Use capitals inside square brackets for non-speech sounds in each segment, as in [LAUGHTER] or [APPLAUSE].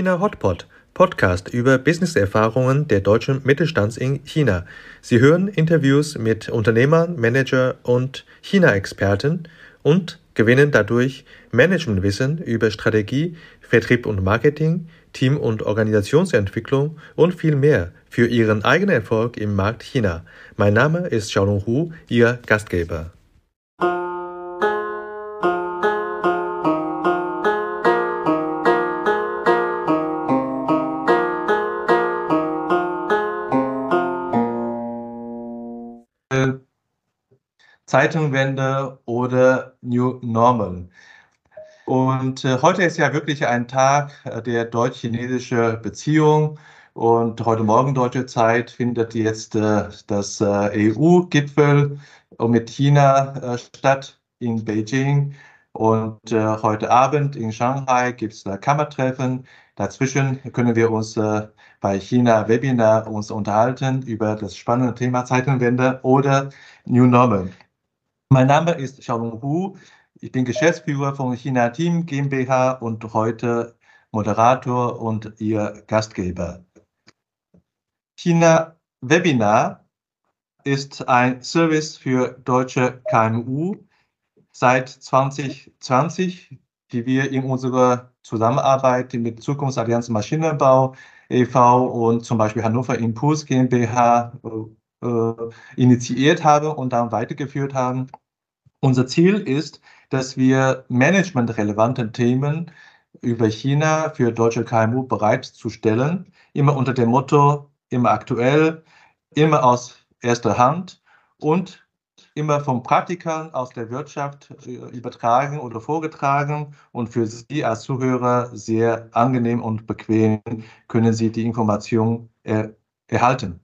China Hotpot, Podcast über Businesserfahrungen der deutschen Mittelstands in China. Sie hören Interviews mit Unternehmern, Manager und China-Experten und gewinnen dadurch Managementwissen über Strategie, Vertrieb und Marketing, Team- und Organisationsentwicklung und viel mehr für ihren eigenen Erfolg im Markt China. Mein Name ist Xiaolong Hu, Ihr Gastgeber. Zeitenwende oder New Normal. Und äh, heute ist ja wirklich ein Tag äh, der deutsch-chinesischen Beziehung. Und heute Morgen deutsche Zeit findet jetzt äh, das äh, EU-Gipfel mit China äh, statt in Beijing. Und äh, heute Abend in Shanghai gibt es Kammertreffen. Dazwischen können wir uns bei China Webinar uns unterhalten über das spannende Thema Zeitenwende oder New Normal. Mein Name ist Xiaolong Hu. Ich bin Geschäftsführer von China Team GmbH und heute Moderator und Ihr Gastgeber. China Webinar ist ein Service für deutsche KMU seit 2020, die wir in unserer Zusammenarbeit mit Zukunftsallianz Maschinenbau e.V. und zum Beispiel Hannover Impuls GmbH äh, initiiert haben und dann weitergeführt haben. Unser Ziel ist, dass wir managementrelevante Themen über China für deutsche KMU bereitzustellen, immer unter dem Motto, immer aktuell, immer aus erster Hand und immer von Praktikern aus der Wirtschaft äh, übertragen oder vorgetragen und für Sie als Zuhörer sehr angenehm und bequem können Sie die Information er erhalten.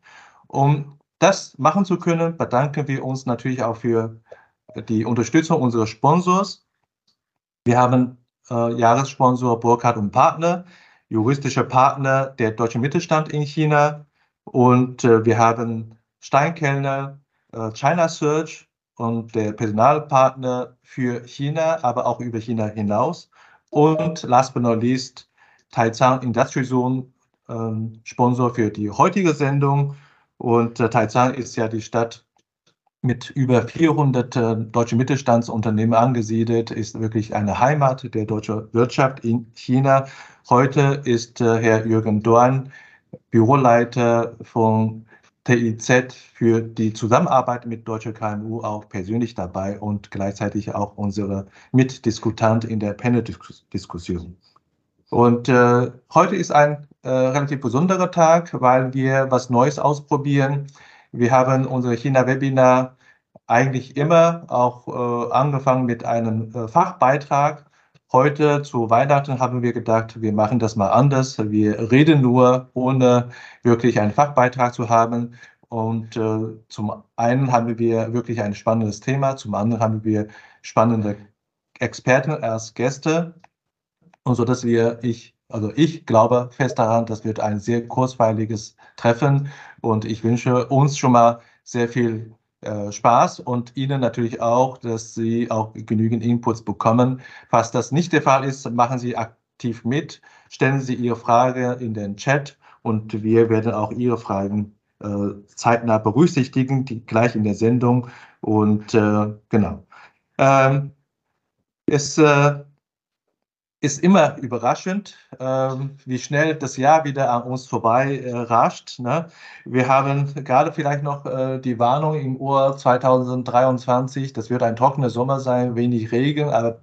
Um das machen zu können, bedanken wir uns natürlich auch für die Unterstützung unserer Sponsors. Wir haben äh, Jahressponsor Burkhardt und Partner, juristischer Partner der deutsche Mittelstand in China. Und äh, wir haben Steinkellner, äh, China Search und der Personalpartner für China, aber auch über China hinaus. Und last but not least Taizang Industry Zone, ähm, Sponsor für die heutige Sendung und äh, Taizang ist ja die Stadt mit über 400 äh, deutsche Mittelstandsunternehmen angesiedelt, ist wirklich eine Heimat der deutschen Wirtschaft in China. Heute ist äh, Herr Jürgen Dorn Büroleiter von TIZ für die Zusammenarbeit mit deutscher KMU auch persönlich dabei und gleichzeitig auch unsere Mitdiskutant in der Panel-Diskussion. Und äh, heute ist ein äh, relativ besonderer Tag, weil wir was Neues ausprobieren. Wir haben unser China-Webinar eigentlich immer auch äh, angefangen mit einem äh, Fachbeitrag. Heute zu Weihnachten haben wir gedacht, wir machen das mal anders. Wir reden nur, ohne wirklich einen Fachbeitrag zu haben. Und äh, zum einen haben wir wirklich ein spannendes Thema, zum anderen haben wir spannende Experten als Gäste. Und so dass wir, ich, also ich glaube fest daran, das wird ein sehr kurzweiliges Treffen. Und ich wünsche uns schon mal sehr viel äh, Spaß und Ihnen natürlich auch, dass Sie auch genügend Inputs bekommen. Falls das nicht der Fall ist, machen Sie aktiv mit, stellen Sie Ihre Frage in den Chat und wir werden auch Ihre Fragen äh, zeitnah berücksichtigen, die gleich in der Sendung. Und äh, genau. Ähm, es äh, ist immer überraschend, ähm, wie schnell das Jahr wieder an uns vorbei äh, rascht. Ne? Wir haben gerade vielleicht noch äh, die Warnung im Uhr 2023, das wird ein trockener Sommer sein, wenig Regen, aber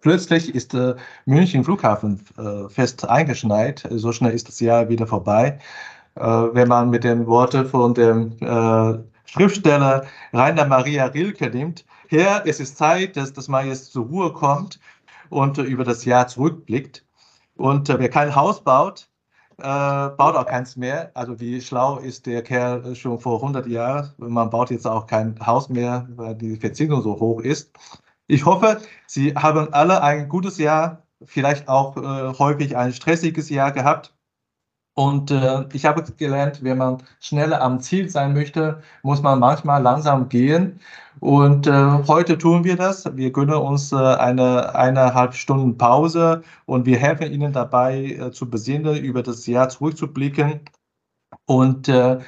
plötzlich ist äh, München Flughafen fest eingeschneit. So schnell ist das Jahr wieder vorbei. Wenn man mit den Worten von dem Schriftsteller Rainer Maria Rilke nimmt, Herr, es ist Zeit, dass, dass man jetzt zur Ruhe kommt und über das Jahr zurückblickt. Und äh, wer kein Haus baut, äh, baut auch keins mehr. Also wie schlau ist der Kerl schon vor 100 Jahren. Man baut jetzt auch kein Haus mehr, weil die Verzinsung so hoch ist. Ich hoffe, Sie haben alle ein gutes Jahr, vielleicht auch äh, häufig ein stressiges Jahr gehabt. Und äh, ich habe gelernt, wenn man schneller am Ziel sein möchte, muss man manchmal langsam gehen. Und äh, heute tun wir das. Wir gönnen uns äh, eine eineinhalb Stunden Pause und wir helfen Ihnen dabei äh, zu besinnen, über das Jahr zurückzublicken. Und äh, äh,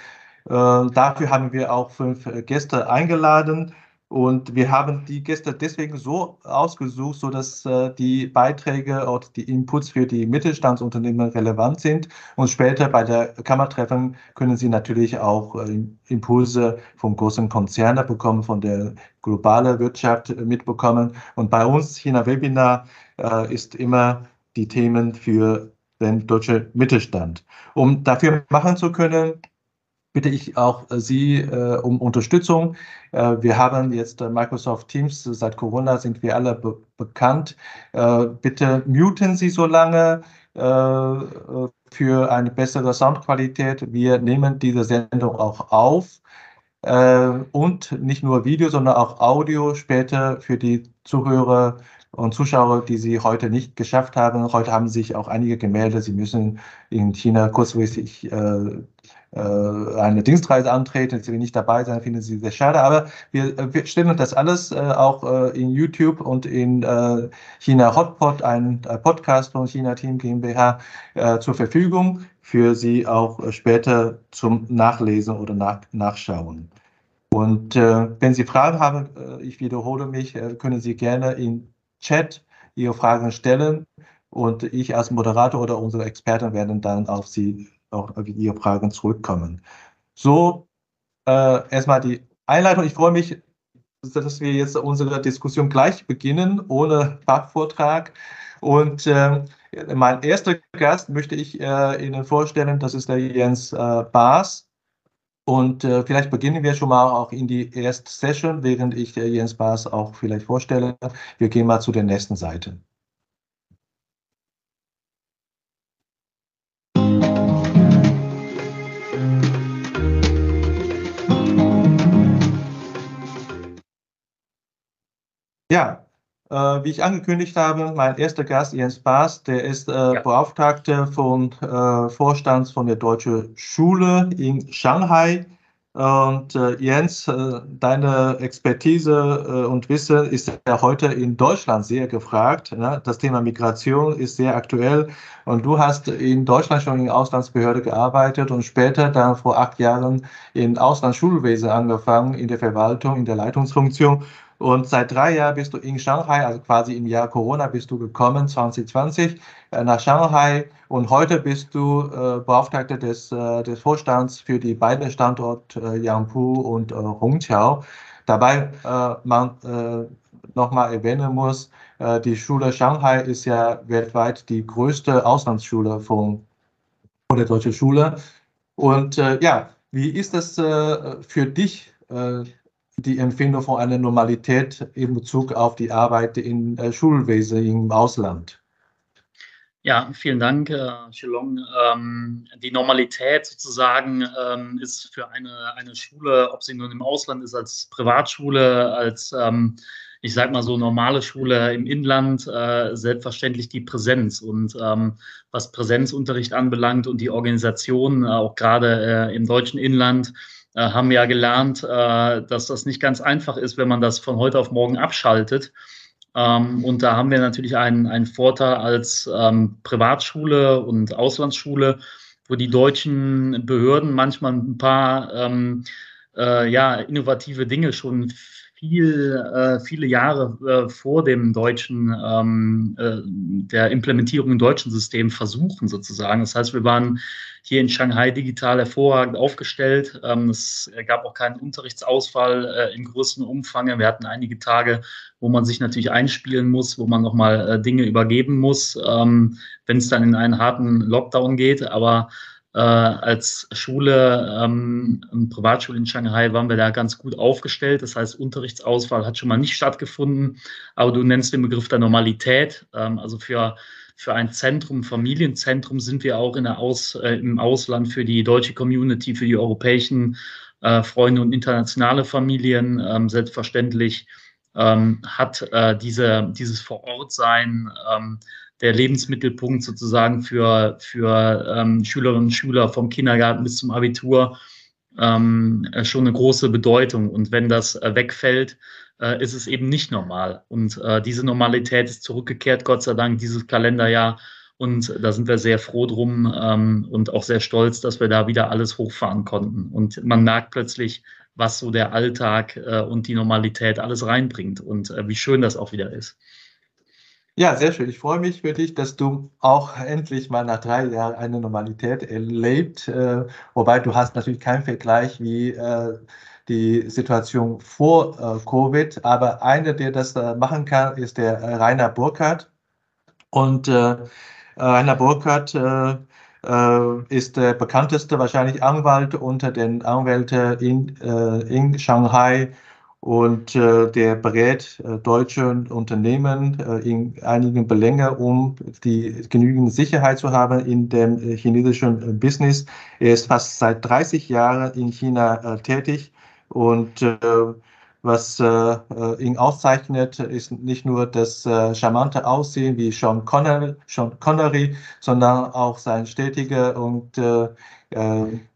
dafür haben wir auch fünf Gäste eingeladen. Und wir haben die Gäste deswegen so ausgesucht, so dass äh, die Beiträge und die Inputs für die Mittelstandsunternehmen relevant sind. Und später bei der Kammertreffen können Sie natürlich auch äh, Impulse vom großen Konzerne bekommen, von der globalen Wirtschaft mitbekommen. Und bei uns China Webinar äh, ist immer die Themen für den deutschen Mittelstand. Um dafür machen zu können, bitte ich auch äh, Sie äh, um Unterstützung. Äh, wir haben jetzt äh, Microsoft Teams, seit Corona sind wir alle be bekannt. Äh, bitte muten Sie so lange äh, für eine bessere Soundqualität. Wir nehmen diese Sendung auch auf. und nicht nur Video, sondern auch Audio später für die Zuhörer und Zuschauer, die Sie heute nicht geschafft haben. Heute haben sich auch einige gemeldet, sie müssen in China kurzfristig äh, äh, eine Dienstreise antreten, Sie nicht dabei sein, finden Sie sehr schade. Aber wir, äh, wir stellen das alles äh, auch äh, in YouTube und in äh, China Hotpot, ein äh, Podcast von China Team GmbH, zur Verfügung für Sie auch später zum Nachlesen oder nach, Nachschauen. Und wenn Sie Fragen haben, ich wiederhole mich, können Sie gerne im Chat Ihre Fragen stellen und ich als Moderator oder unsere Experten werden dann auf Sie auch auf Ihre Fragen zurückkommen. So, äh, erstmal die Einleitung. Ich freue mich, dass wir jetzt unsere Diskussion gleich beginnen, ohne Fachvortrag. Und äh, mein erster Gast möchte ich äh, Ihnen vorstellen, das ist der Jens äh, Baas. Und äh, vielleicht beginnen wir schon mal auch in die erste Session, während ich äh, Jens Baas auch vielleicht vorstelle. Wir gehen mal zu den nächsten Seiten. Ja, wie ich angekündigt habe, mein erster Gast, Jens Baas, der ist äh, ja. Beauftragter von äh, Vorstands von der Deutschen Schule in Shanghai. Und äh, Jens, äh, deine Expertise äh, und Wissen ist ja heute in Deutschland sehr gefragt. Ne? Das Thema Migration ist sehr aktuell. Und du hast in Deutschland schon in Auslandsbehörde gearbeitet und später dann vor acht Jahren in Auslandsschulwesen angefangen, in der Verwaltung, in der Leitungsfunktion. Und seit drei Jahren bist du in Shanghai, also quasi im Jahr Corona bist du gekommen, 2020, äh, nach Shanghai. Und heute bist du äh, Beauftragter des, äh, des Vorstands für die beiden Standorte äh, Yangpu und äh, Hongqiao. Dabei äh, man äh, nochmal erwähnen muss, äh, die Schule Shanghai ist ja weltweit die größte Auslandsschule von, von der deutschen Schule. Und äh, ja, wie ist das äh, für dich? Äh, die Empfindung von einer Normalität in Bezug auf die Arbeit im äh, Schulwesen im Ausland? Ja, vielen Dank, äh, Shilong. Ähm, die Normalität sozusagen ähm, ist für eine, eine Schule, ob sie nun im Ausland ist, als Privatschule, als, ähm, ich sag mal so, normale Schule im Inland, äh, selbstverständlich die Präsenz. Und ähm, was Präsenzunterricht anbelangt und die Organisation, auch gerade äh, im deutschen Inland, äh, haben ja gelernt, äh, dass das nicht ganz einfach ist, wenn man das von heute auf morgen abschaltet. Ähm, und da haben wir natürlich einen, einen Vorteil als ähm, Privatschule und Auslandsschule, wo die deutschen Behörden manchmal ein paar ähm, äh, ja, innovative Dinge schon viel, äh, viele Jahre äh, vor dem deutschen, ähm, äh, der Implementierung im deutschen System versuchen sozusagen. Das heißt, wir waren hier in Shanghai digital hervorragend aufgestellt. Ähm, es gab auch keinen Unterrichtsausfall äh, in größtem Umfang. Wir hatten einige Tage, wo man sich natürlich einspielen muss, wo man nochmal äh, Dinge übergeben muss, ähm, wenn es dann in einen harten Lockdown geht. Aber äh, als Schule, ähm, Privatschule in Shanghai, waren wir da ganz gut aufgestellt. Das heißt, Unterrichtsauswahl hat schon mal nicht stattgefunden. Aber du nennst den Begriff der Normalität. Ähm, also für, für ein Zentrum, Familienzentrum sind wir auch in der Aus, äh, im Ausland für die deutsche Community, für die europäischen äh, Freunde und internationale Familien. Ähm, selbstverständlich ähm, hat äh, diese, dieses Vorortsein ähm, der Lebensmittelpunkt sozusagen für, für ähm, Schülerinnen und Schüler vom Kindergarten bis zum Abitur ähm, schon eine große Bedeutung. Und wenn das äh, wegfällt, äh, ist es eben nicht normal. Und äh, diese Normalität ist zurückgekehrt, Gott sei Dank, dieses Kalenderjahr. Und da sind wir sehr froh drum ähm, und auch sehr stolz, dass wir da wieder alles hochfahren konnten. Und man merkt plötzlich, was so der Alltag äh, und die Normalität alles reinbringt und äh, wie schön das auch wieder ist. Ja, sehr schön. Ich freue mich für dich, dass du auch endlich mal nach drei Jahren eine Normalität erlebt. Äh, wobei du hast natürlich keinen Vergleich wie äh, die Situation vor äh, Covid. Aber einer, der das äh, machen kann, ist der äh, Rainer Burkhardt. Und äh, Rainer Burkhardt ist der bekannteste wahrscheinlich Anwalt unter den Anwälten in, in Shanghai und äh, der berät äh, deutsche Unternehmen äh, in einigen Belängen, um die genügend Sicherheit zu haben in dem äh, chinesischen äh, Business. Er ist fast seit 30 Jahren in China äh, tätig und was ihn auszeichnet, ist nicht nur das charmante Aussehen wie Sean Connery, Sean Connery sondern auch sein stetiger und äh,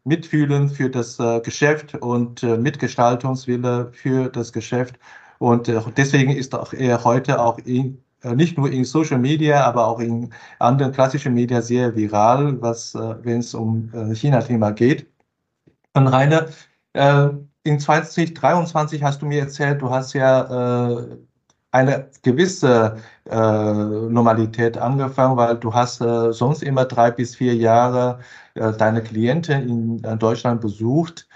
mitfühlen für das äh, Geschäft und äh, Mitgestaltungswille für das Geschäft. Und äh, deswegen ist auch er heute auch in, äh, nicht nur in Social Media, aber auch in anderen klassischen Medien sehr viral, was, äh, wenn es um China-Thema geht. Und Rainer, in 2023 hast du mir erzählt, du hast ja eine gewisse äh, Normalität angefangen, weil du hast äh, sonst immer drei bis vier Jahre äh, deine Klienten in, in Deutschland besucht.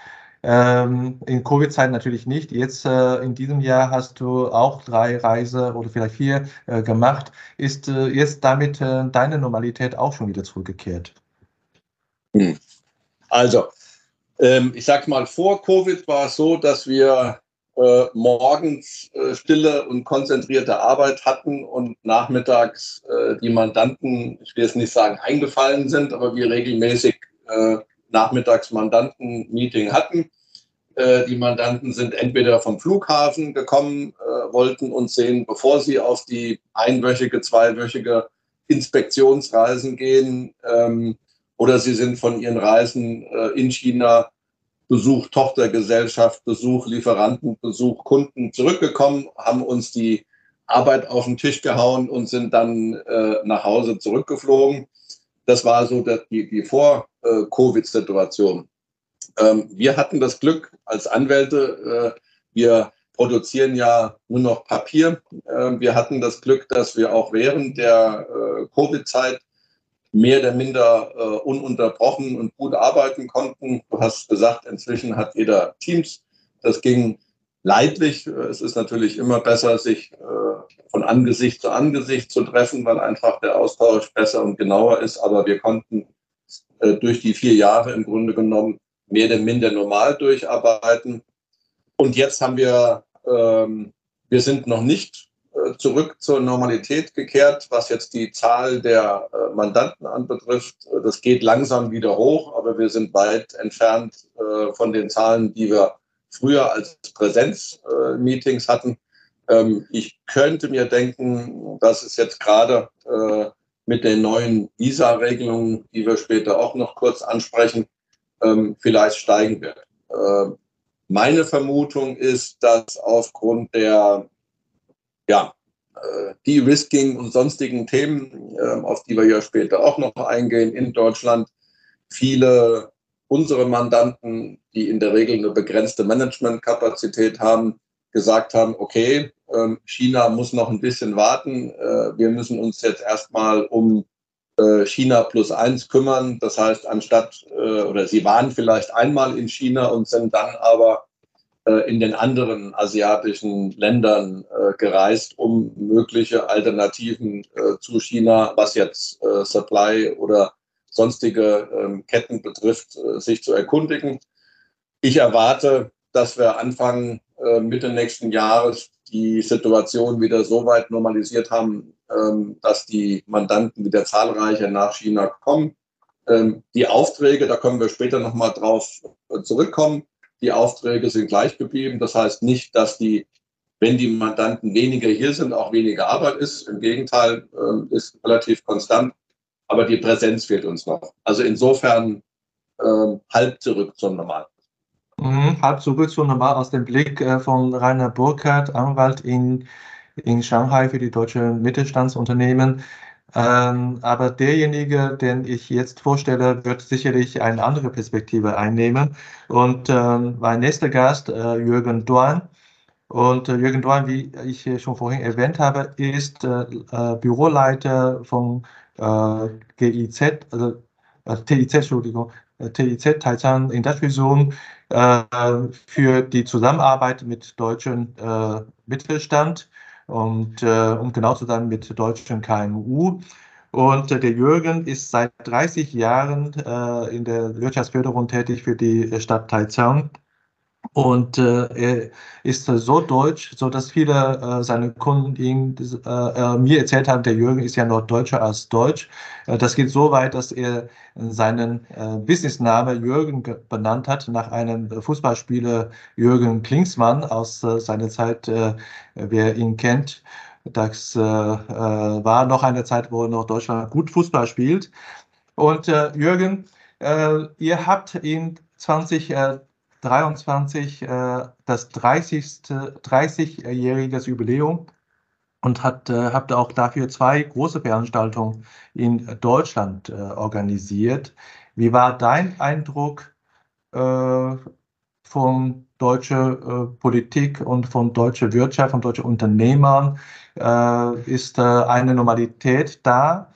Ähm, in Covid-Zeit natürlich nicht. Jetzt äh, in diesem Jahr hast du auch drei Reise oder vielleicht vier äh, gemacht. Ist äh, jetzt damit deine Normalität auch schon wieder zurückgekehrt? Hm. Also, ähm, ich sag mal, vor Covid war es so, dass wir äh, morgens äh, stille und konzentrierte Arbeit hatten und nachmittags äh, die Mandanten, ich will jetzt nicht sagen eingefallen sind, aber wir regelmäßig äh, nachmittags Mandanten-Meeting hatten. Äh, die Mandanten sind entweder vom Flughafen gekommen, äh, wollten uns sehen, bevor sie auf die einwöchige, zweiwöchige Inspektionsreisen gehen, ähm, oder sie sind von ihren Reisen in China Besuch Tochtergesellschaft, Besuch Lieferanten, Besuch Kunden zurückgekommen, haben uns die Arbeit auf den Tisch gehauen und sind dann äh, nach Hause zurückgeflogen. Das war so die, die Vor-Covid-Situation. Ähm, wir hatten das Glück als Anwälte, äh, wir produzieren ja nur noch Papier. Äh, wir hatten das Glück, dass wir auch während der äh, Covid-Zeit mehr oder minder äh, ununterbrochen und gut arbeiten konnten. Du hast gesagt, inzwischen hat jeder Teams. Das ging leidlich. Es ist natürlich immer besser, sich äh, von Angesicht zu Angesicht zu treffen, weil einfach der Austausch besser und genauer ist. Aber wir konnten äh, durch die vier Jahre im Grunde genommen mehr oder minder normal durcharbeiten. Und jetzt haben wir, ähm, wir sind noch nicht zurück zur Normalität gekehrt, was jetzt die Zahl der äh, Mandanten anbetrifft. Äh, das geht langsam wieder hoch, aber wir sind weit entfernt von den Zahlen, die wir früher als Präsenzmeetings hatten. Ähm, ich könnte mir denken, dass es jetzt gerade mit den neuen Visa-Regelungen, die wir später auch noch kurz ansprechen, ähm, vielleicht steigen wird. Meine Vermutung ist, dass aufgrund der ja, äh, De-Risking und sonstigen Themen, ähm, auf die wir ja später auch noch eingehen in Deutschland, viele unserer Mandanten, die in der Regel eine begrenzte Managementkapazität haben, gesagt haben, okay, ähm, China muss noch ein bisschen warten. Äh, wir müssen uns jetzt erstmal um äh, China plus eins kümmern. Das heißt, anstatt, oder sie waren vielleicht einmal in China und sind dann aber in den anderen asiatischen Ländern äh, gereist, um mögliche Alternativen äh, zu China, was jetzt Supply oder sonstige ähm, Ketten betrifft, sich zu erkundigen. Ich erwarte, dass wir Anfang Mitte nächsten Jahres die Situation wieder so weit normalisiert haben, ähm, dass die Mandanten wieder zahlreicher nach China kommen. Ähm, die Aufträge, da können wir später nochmal drauf zurückkommen, die Aufträge sind gleich geblieben. Das heißt nicht, dass die wenn die Mandanten weniger hier sind, auch weniger Arbeit ist. Im Gegenteil, äh, ist relativ konstant. Aber die Präsenz fehlt uns noch. Also insofern äh, halb zurück zum Normal. Mhm, halb zurück zum Normal aus dem Blick äh, von Rainer Burkhardt, Anwalt in, in Shanghai für die deutschen Mittelstandsunternehmen. Ähm, aber derjenige, den ich jetzt vorstelle, wird sicherlich eine andere Perspektive einnehmen. Und ähm, mein nächster Gast, äh, Jürgen Dorn, und äh, Jürgen Dorn, wie ich schon vorhin erwähnt habe, ist äh, äh Büroleiter von äh, GIZ, also äh, TIZ, Entschuldigung, TIZ, Taizan Industry Zone, für die Zusammenarbeit mit deutschen Mittelstand und um genau zu sein mit deutschen KMU. Und der Jürgen ist seit 30 Jahren in der Wirtschaftsförderung tätig für die Stadt Taizang und äh, er ist so deutsch, so dass viele äh, seine Kunden ihn, äh, äh, mir erzählt haben, der Jürgen ist ja noch deutscher als Deutsch. Äh, das geht so weit, dass er seinen äh, Businessname Jürgen benannt hat nach einem Fußballspieler Jürgen Klinsmann aus seiner Zeit, wer ihn kennt. Das war noch eine Zeit, wo noch Deutschland gut Fußball spielt. Und Jürgen, ihr habt in 20 23 äh, das 30. 30-jähriges Jubiläum und hat, äh, habt auch dafür zwei große Veranstaltungen in Deutschland äh, organisiert. Wie war dein Eindruck äh, von deutscher äh, Politik und von deutscher Wirtschaft, von deutschen Unternehmern? Äh, ist eine Normalität da?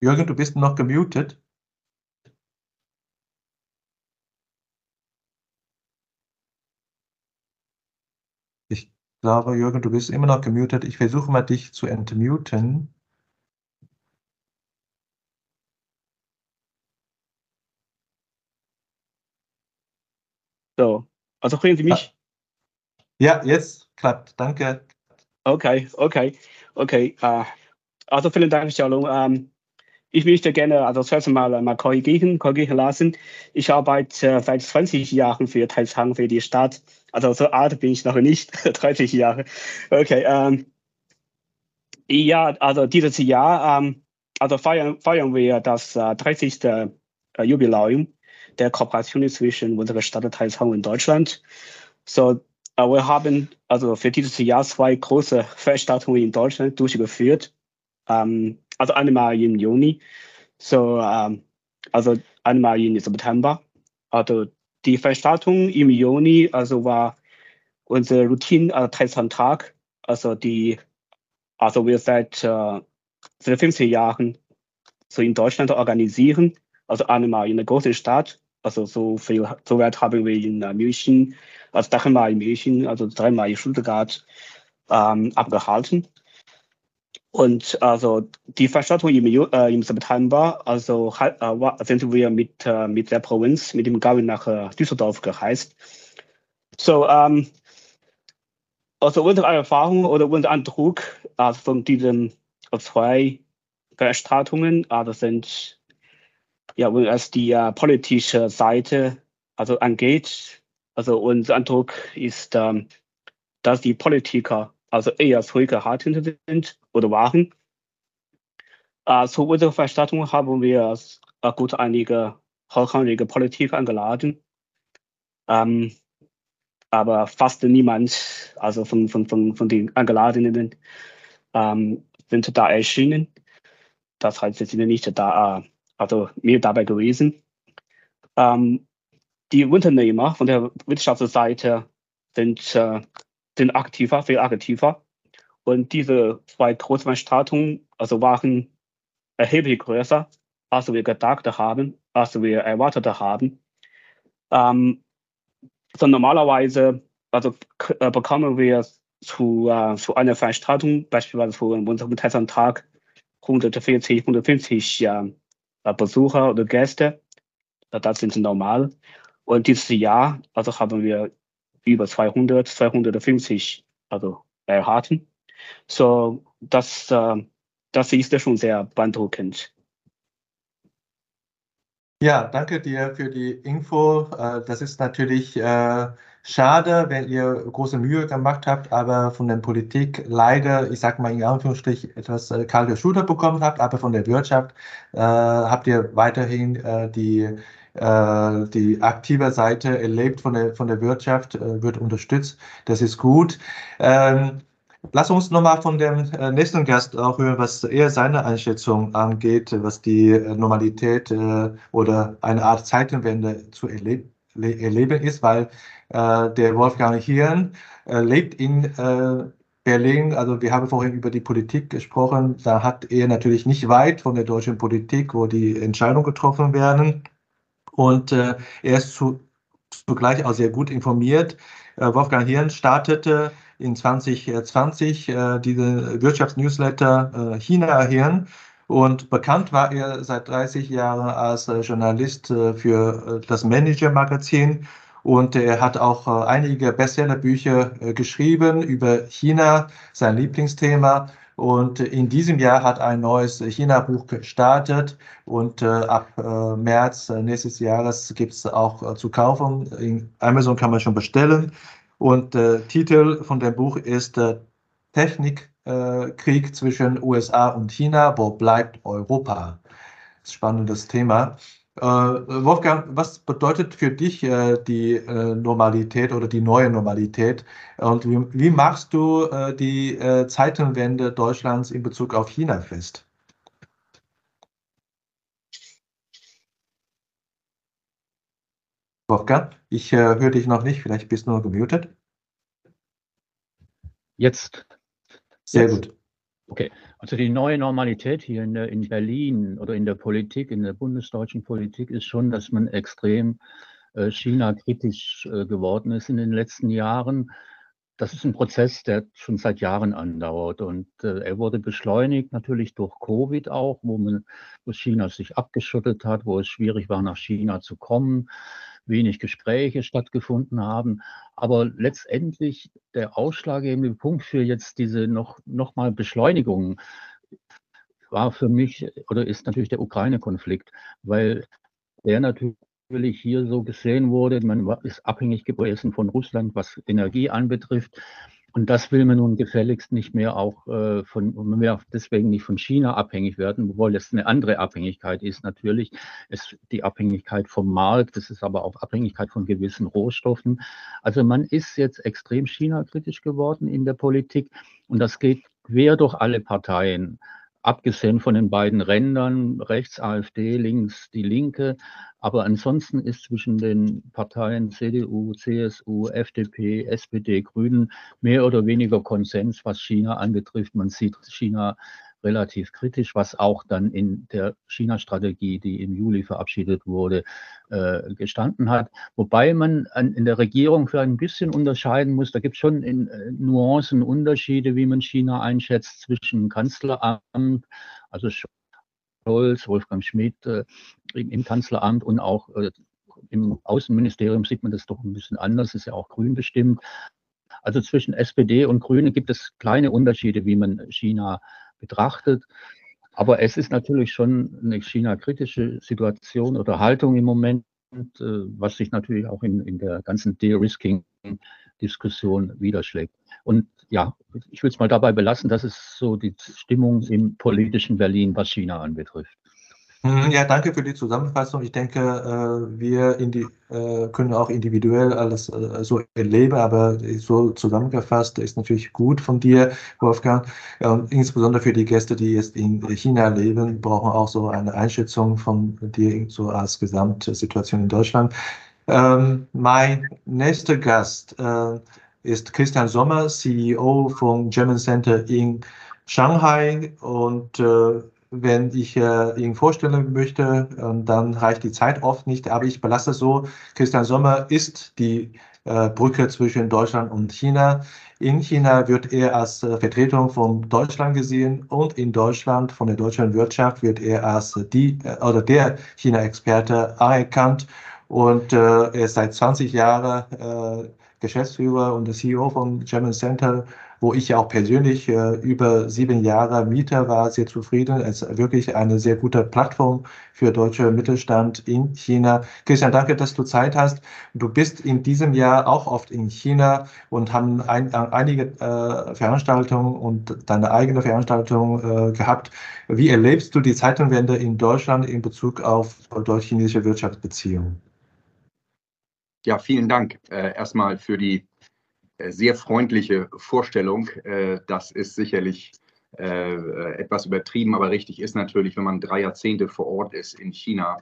Jürgen, du bist noch gemutet. Ich glaube, Jürgen, du bist immer noch gemutet. Ich versuche mal, dich zu entmuten. So, also hören Sie mich? Ja, jetzt klappt. Danke. Okay, okay, okay. Uh, also vielen Dank, Xiaolong. Ich möchte gerne also zuerst mal, mal korrigieren, korrigieren lassen. Ich arbeite äh, seit 20 Jahren für Taizang, für die Stadt. Also so alt bin ich noch nicht, [LAUGHS] 30 Jahre. Okay. Ähm, ja, also dieses Jahr, ähm, also feiern, feiern wir das äh, 30. Äh, Jubiläum der Kooperation zwischen unserer Stadt Taizang und Deutschland. So, äh, wir haben also für dieses Jahr zwei große Veranstaltungen in Deutschland durchgeführt. Ähm, also einmal im Juni, so, ähm, also einmal im September. Also die Veranstaltung im Juni, also war unsere Routine also Tag, also die, also wir seit, äh, seit 15 Jahren so in Deutschland organisieren, also einmal in der großen Stadt, also so viel, so weit haben wir in äh, München, also dreimal in München, also dreimal in Stuttgart ähm, abgehalten. Und also die Veranstaltung im, äh, im September, also äh, sind wir mit, äh, mit der Provinz, mit dem Gavi nach äh, Düsseldorf gereist. So, ähm, also unsere Erfahrung oder unser Eindruck also von diesen zwei Veranstaltungen also sind, ja, wenn es die äh, politische Seite also angeht, also unser Eindruck ist, ähm, dass die Politiker also eher zurückgehalten sind oder waren. Äh, zu unserer Veranstaltung haben wir äh, gut einige hochrangige Politik eingeladen. Ähm, aber fast niemand, also von, von, von, von den Eingeladenen, ähm, sind da erschienen. Das heißt, sie sind nicht da, äh, also mehr dabei gewesen. Ähm, die Unternehmer von der Wirtschaftsseite sind äh, sind aktiver, viel aktiver. Und diese zwei Großveranstaltungen also waren erheblich größer, als wir gedacht haben, als wir erwartet haben. Ähm, so normalerweise also äh, bekommen wir zu, äh, zu einer Veranstaltung, beispielsweise für unseren Tag 140, 150 äh, Besucher oder Gäste. Das sind normal. Und dieses Jahr also haben wir über 200, 250 also erhalten. So, das, äh, das ist schon sehr beeindruckend. Ja, danke dir für die Info. Äh, das ist natürlich äh, schade, wenn ihr große Mühe gemacht habt, aber von der Politik leider, ich sage mal in Anführungsstrich, etwas äh, kalte Schulter bekommen habt, aber von der Wirtschaft habt ihr weiterhin die, die aktive Seite erlebt von der, von der Wirtschaft, wird unterstützt. Das ist gut. Ähm, Lass uns nochmal von dem äh, nächsten Gast auch hören, was er seine Einschätzung angeht, was die äh, Normalität äh, oder eine Art Zeitenwende zu erleben ist, weil der Wolfgang Hirn lebt in Berlin. Also wir haben vorhin über die Politik gesprochen. Da hat er natürlich nicht weit von der deutschen Politik, wo die Entscheidungen getroffen werden. Und er ist zu, zugleich auch sehr gut informiert. Wolfgang Hirn startete in 2020 äh, diese Wirtschaftsnewsletter äh, China Hirn. Und bekannt war er seit 30 Jahren als äh, Journalist äh, für äh, das Manager-Magazin. Und er hat auch äh, einige Bestsellerbücher geschrieben über China, sein Lieblingsthema. Und in diesem Jahr hat ein neues China-Buch gestartet und äh, ab äh, März nächstes Jahres gibt es auch äh, zu kaufen. In Amazon kann man schon bestellen. Und der Titel von dem Buch ist Technikkrieg zwischen USA und China. Wo bleibt Europa? Spannendes Thema. Äh, Wolfgang, was bedeutet für dich äh, die äh, Normalität oder die neue Normalität? Und wie, machst du die Zeitenwende Deutschlands in Bezug auf China fest? Wolfgang, ich höre dich noch nicht, vielleicht bist du nur gemutet. Jetzt. Sehr Jetzt. gut. Okay, also die neue Normalität hier in, der, in Berlin oder in der Politik, in der bundesdeutschen Politik ist schon, dass man extrem äh, China-kritisch äh, geworden ist in den letzten Jahren. Das ist ein Prozess, der schon seit Jahren andauert und äh, er wurde beschleunigt natürlich durch Covid auch, wo, man, wo China sich abgeschüttelt hat, wo es schwierig war, nach China zu kommen wenig Gespräche stattgefunden haben. Aber letztendlich der ausschlaggebende Punkt für jetzt diese noch, noch mal Beschleunigung war für mich oder ist natürlich der Ukraine-Konflikt, weil der natürlich hier so gesehen wurde, man ist abhängig gewesen von Russland, was Energie anbetrifft. Und das will man nun gefälligst nicht mehr auch äh, von, man will auch deswegen nicht von China abhängig werden, obwohl das eine andere Abhängigkeit ist natürlich. Es, die Abhängigkeit vom Markt, das ist aber auch Abhängigkeit von gewissen Rohstoffen. Also man ist jetzt extrem China-kritisch geworden in der Politik und das geht quer durch alle Parteien abgesehen von den beiden Rändern, rechts AfD, links die Linke. Aber ansonsten ist zwischen den Parteien CDU, CSU, FDP, SPD, Grünen mehr oder weniger Konsens, was China anbetrifft. Man sieht China relativ kritisch, was auch dann in der China-Strategie, die im Juli verabschiedet wurde, äh, gestanden hat. Wobei man an, in der Regierung für ein bisschen unterscheiden muss. Da gibt es schon in, äh, Nuancen, Unterschiede, wie man China einschätzt zwischen Kanzleramt, also Scholz, Wolfgang Schmidt äh, im, im, Kanzleramt und auch äh, im Außenministerium sieht man das doch ein bisschen anders, ist ja auch grün bestimmt. Also zwischen SPD und Grüne gibt es kleine Unterschiede, wie man China betrachtet. Aber es ist natürlich schon eine China-kritische Situation oder Haltung im Moment, äh, was sich natürlich auch in, in der ganzen De-Risking-Diskussion widerschlägt. Und ja, ich will es mal dabei belassen, das ist so die Stimmung im politischen Berlin, was China anbetrifft. Mhm, ja, danke für die Zusammenfassung. Ich denke, äh, wir äh, können auch individuell alles äh, so erleben, aber so zusammengefasst ist natürlich gut von dir, Wolfgang. Insbesondere für die Gäste, die jetzt in China leben, brauchen auch so eine Einschätzung von dir so als Gesamtsituation in Deutschland. Ähm, mein nächster Gast ist Christian Sommer, CEO vom German Center in Shanghai und wenn ich äh, ihn vorstellen möchte, äh, dann reicht die Zeit oft nicht. Aber ich belasse es so. Christian Sommer ist die äh, Brücke zwischen Deutschland und China. In China wird er als äh, Vertretung von Deutschland gesehen und in Deutschland von der deutschen Wirtschaft wird er als die äh, oder der China-Experte anerkannt. Und äh, er ist seit 20 Jahren Geschäftsführer und CEO vom German Center wo ich ja auch persönlich äh, über sieben Jahre Mieter war, sehr zufrieden. Es ist wirklich eine sehr gute Plattform für deutsche Mittelstand in China. Christian, danke, dass du Zeit hast. Du bist in diesem Jahr auch oft in China und haben ein, einige äh, Veranstaltungen und deine eigene Veranstaltung äh, gehabt. Wie erlebst du die Zeitenwende in Deutschland in Bezug auf deutsch-chinesische Wirtschaftsbeziehungen? Ja, vielen Dank äh, erstmal für die äh, sehr freundliche Vorstellung. Äh, das ist sicherlich äh, etwas übertrieben, aber richtig ist natürlich, wenn man drei Jahrzehnte vor Ort ist in China,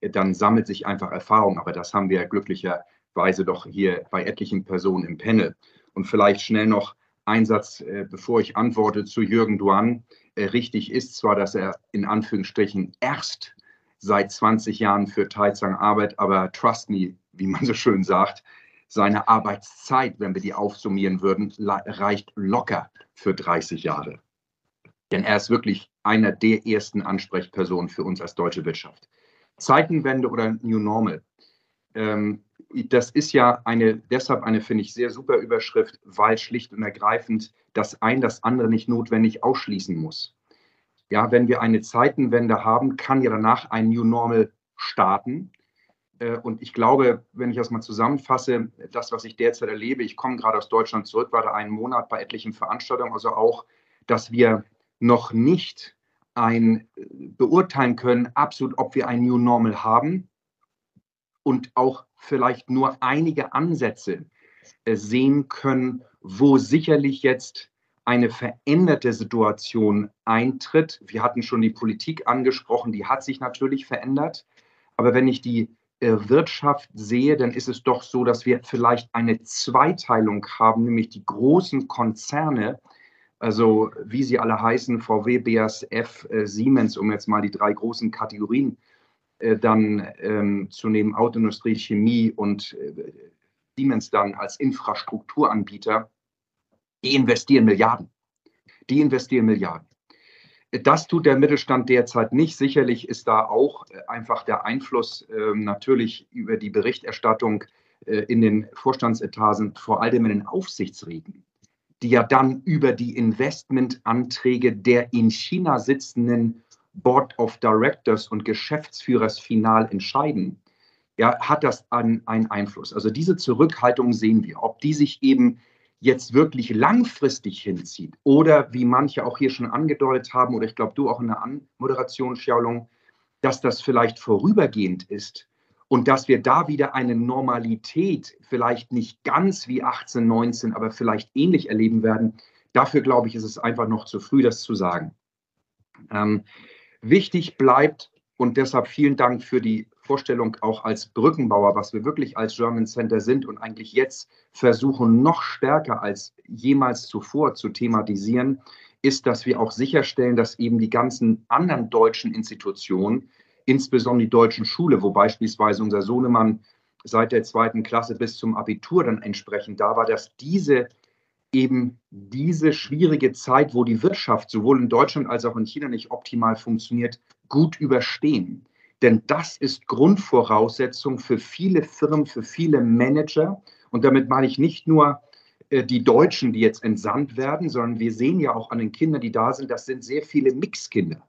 dann sammelt sich einfach Erfahrung. Aber das haben wir glücklicherweise doch hier bei etlichen Personen im Panel. Und vielleicht schnell noch ein Satz, bevor ich antworte zu Jürgen Duan. Richtig ist zwar, dass er in Anführungsstrichen erst seit 20 Jahren für Taizang arbeitet, aber trust me, wie man so schön sagt, seine Arbeitszeit, wenn wir die aufsummieren würden, reicht locker für 30 Jahre. Denn er ist wirklich einer der ersten Ansprechpersonen für uns als deutsche Wirtschaft. Zeitenwende oder New Normal. Ähm, das ist ja eine, deshalb eine, finde ich, sehr super Überschrift, weil schlicht und ergreifend das ein das andere nicht notwendig ausschließen muss. Ja, wenn wir eine Zeitenwende haben, kann ja danach ein New Normal starten. Äh, und ich glaube, wenn ich das mal zusammenfasse, das, was ich derzeit erlebe, ich komme gerade aus Deutschland zurück, war da einen Monat bei etlichen Veranstaltungen, also auch, dass wir noch nicht ein äh, beurteilen können, absolut, ob wir ein New Normal haben und auch vielleicht nur einige Ansätze äh, sehen können, wo sicherlich jetzt eine veränderte Situation eintritt. Wir hatten schon die Politik angesprochen, die hat sich natürlich verändert. Aber wenn ich die Wirtschaft sehe, dann ist es doch so, dass wir vielleicht eine Zweiteilung haben, nämlich die großen Konzerne, also wie sie alle heißen, VW, BASF, äh, Siemens, um jetzt mal die drei großen Kategorien äh, dann ähm, zu nehmen, Autoindustrie, Chemie und äh, Siemens dann als Infrastrukturanbieter, die investieren Milliarden. Die investieren Milliarden. Das tut der Mittelstand derzeit nicht. Sicherlich ist da auch äh, einfach der Einfluss äh, natürlich über die Berichterstattung äh, in den Vorstandsetagen, vor allem in den Aufsichtsräten, die ja dann über die Investmentanträge der in China sitzenden Board of Directors und Geschäftsführers final entscheiden, ja, hat das einen Einfluss. Also diese Zurückhaltung sehen wir. Ob die sich eben jetzt wirklich langfristig hinzieht oder wie manche auch hier schon angedeutet haben oder ich glaube du auch in der Anmoderation, Xiaolong, dass das vielleicht vorübergehend ist und dass wir da wieder eine Normalität vielleicht nicht ganz wie 18, 19, aber vielleicht ähnlich erleben werden. Dafür glaube ich, ist es einfach noch zu früh, das zu sagen. Ähm, wichtig bleibt und deshalb vielen Dank für die Vorstellung auch als Brückenbauer, was wir wirklich als German Center sind und eigentlich jetzt versuchen, noch stärker als jemals zuvor zu thematisieren, ist, dass wir auch sicherstellen, dass eben die ganzen anderen deutschen Institutionen, insbesondere die deutschen Schule, wo beispielsweise unser Sohnemann seit der zweiten Klasse bis zum Abitur dann entsprechend da war, dass diese eben diese schwierige Zeit, wo die Wirtschaft sowohl in Deutschland als auch in China nicht optimal funktioniert, gut überstehen. Denn das ist Grundvoraussetzung für viele Firmen, für viele Manager. Und damit meine ich nicht nur äh, die Deutschen, die jetzt entsandt werden, sondern wir sehen ja auch an den Kindern, die da sind, das sind sehr viele Mixkinder.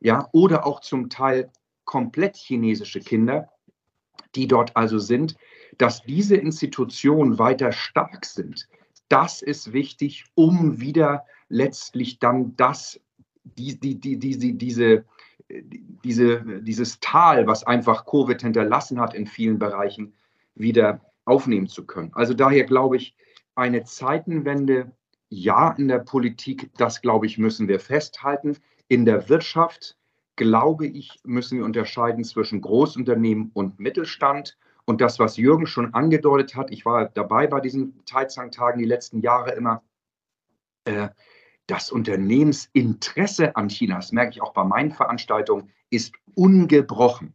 Ja, oder auch zum Teil komplett chinesische Kinder, die dort also sind, dass diese Institutionen weiter stark sind. Das ist wichtig, um wieder letztlich dann das, die, die, die, die, diese diese, dieses Tal, was einfach Covid hinterlassen hat in vielen Bereichen, wieder aufnehmen zu können. Also daher glaube ich, eine Zeitenwende, ja, in der Politik, das glaube ich, müssen wir festhalten. In der Wirtschaft, glaube ich, müssen wir unterscheiden zwischen Großunternehmen und Mittelstand. Und das, was Jürgen schon angedeutet hat, ich war dabei bei diesen Taizang-Tagen die letzten Jahre immer, äh, das Unternehmensinteresse an China, das merke ich auch bei meinen Veranstaltungen, ist ungebrochen.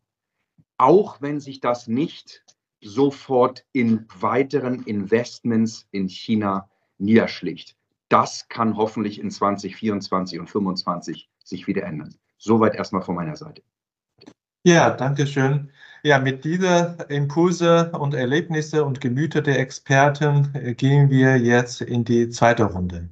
Auch wenn sich das nicht sofort in weiteren Investments in China niederschlägt. Das kann hoffentlich in 2024 und 2025 sich wieder ändern. Soweit erstmal von meiner Seite. Ja, danke schön. Ja, mit diesen Impulse und Erlebnisse und Gemüter der Experten äh, gehen wir jetzt in die zweite Runde.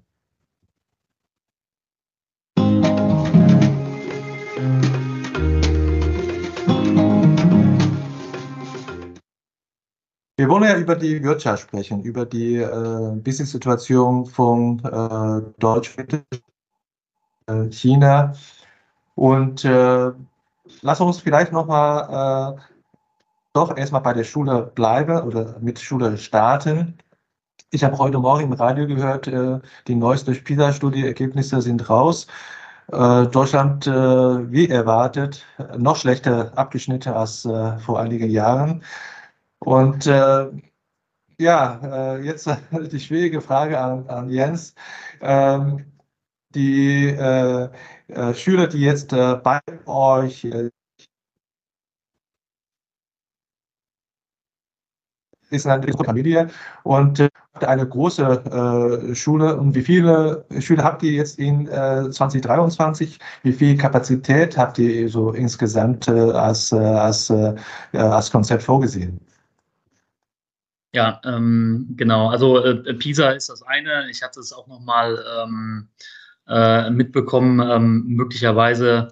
Wir wollen ja über die Wirtschaft sprechen, über die äh, Business-Situation von äh, Deutschland, äh, China. Und äh, lass uns vielleicht nochmal äh, doch erstmal bei der Schule bleiben oder mit Schule starten. Ich habe heute Morgen im Radio gehört, äh, die neuesten PISA-Studie-Ergebnisse sind raus. Äh, Deutschland, äh, wie erwartet, noch schlechter abgeschnitten als vor einigen Jahren. Und äh, ja, äh, jetzt [LAUGHS] die schwierige Frage an, an Jens. Ähm, die äh, äh Schüler, die jetzt äh, bei euch äh, ist eine große Familie und eine große Schule. Und wie viele Schüler habt ihr jetzt in 2023? Wie viel Kapazität habt ihr so insgesamt als, als, als Konzept vorgesehen? Ja, ähm, genau. Also äh, Pisa ist das eine. Ich hatte es auch nochmal ähm, äh, mitbekommen. Ähm, möglicherweise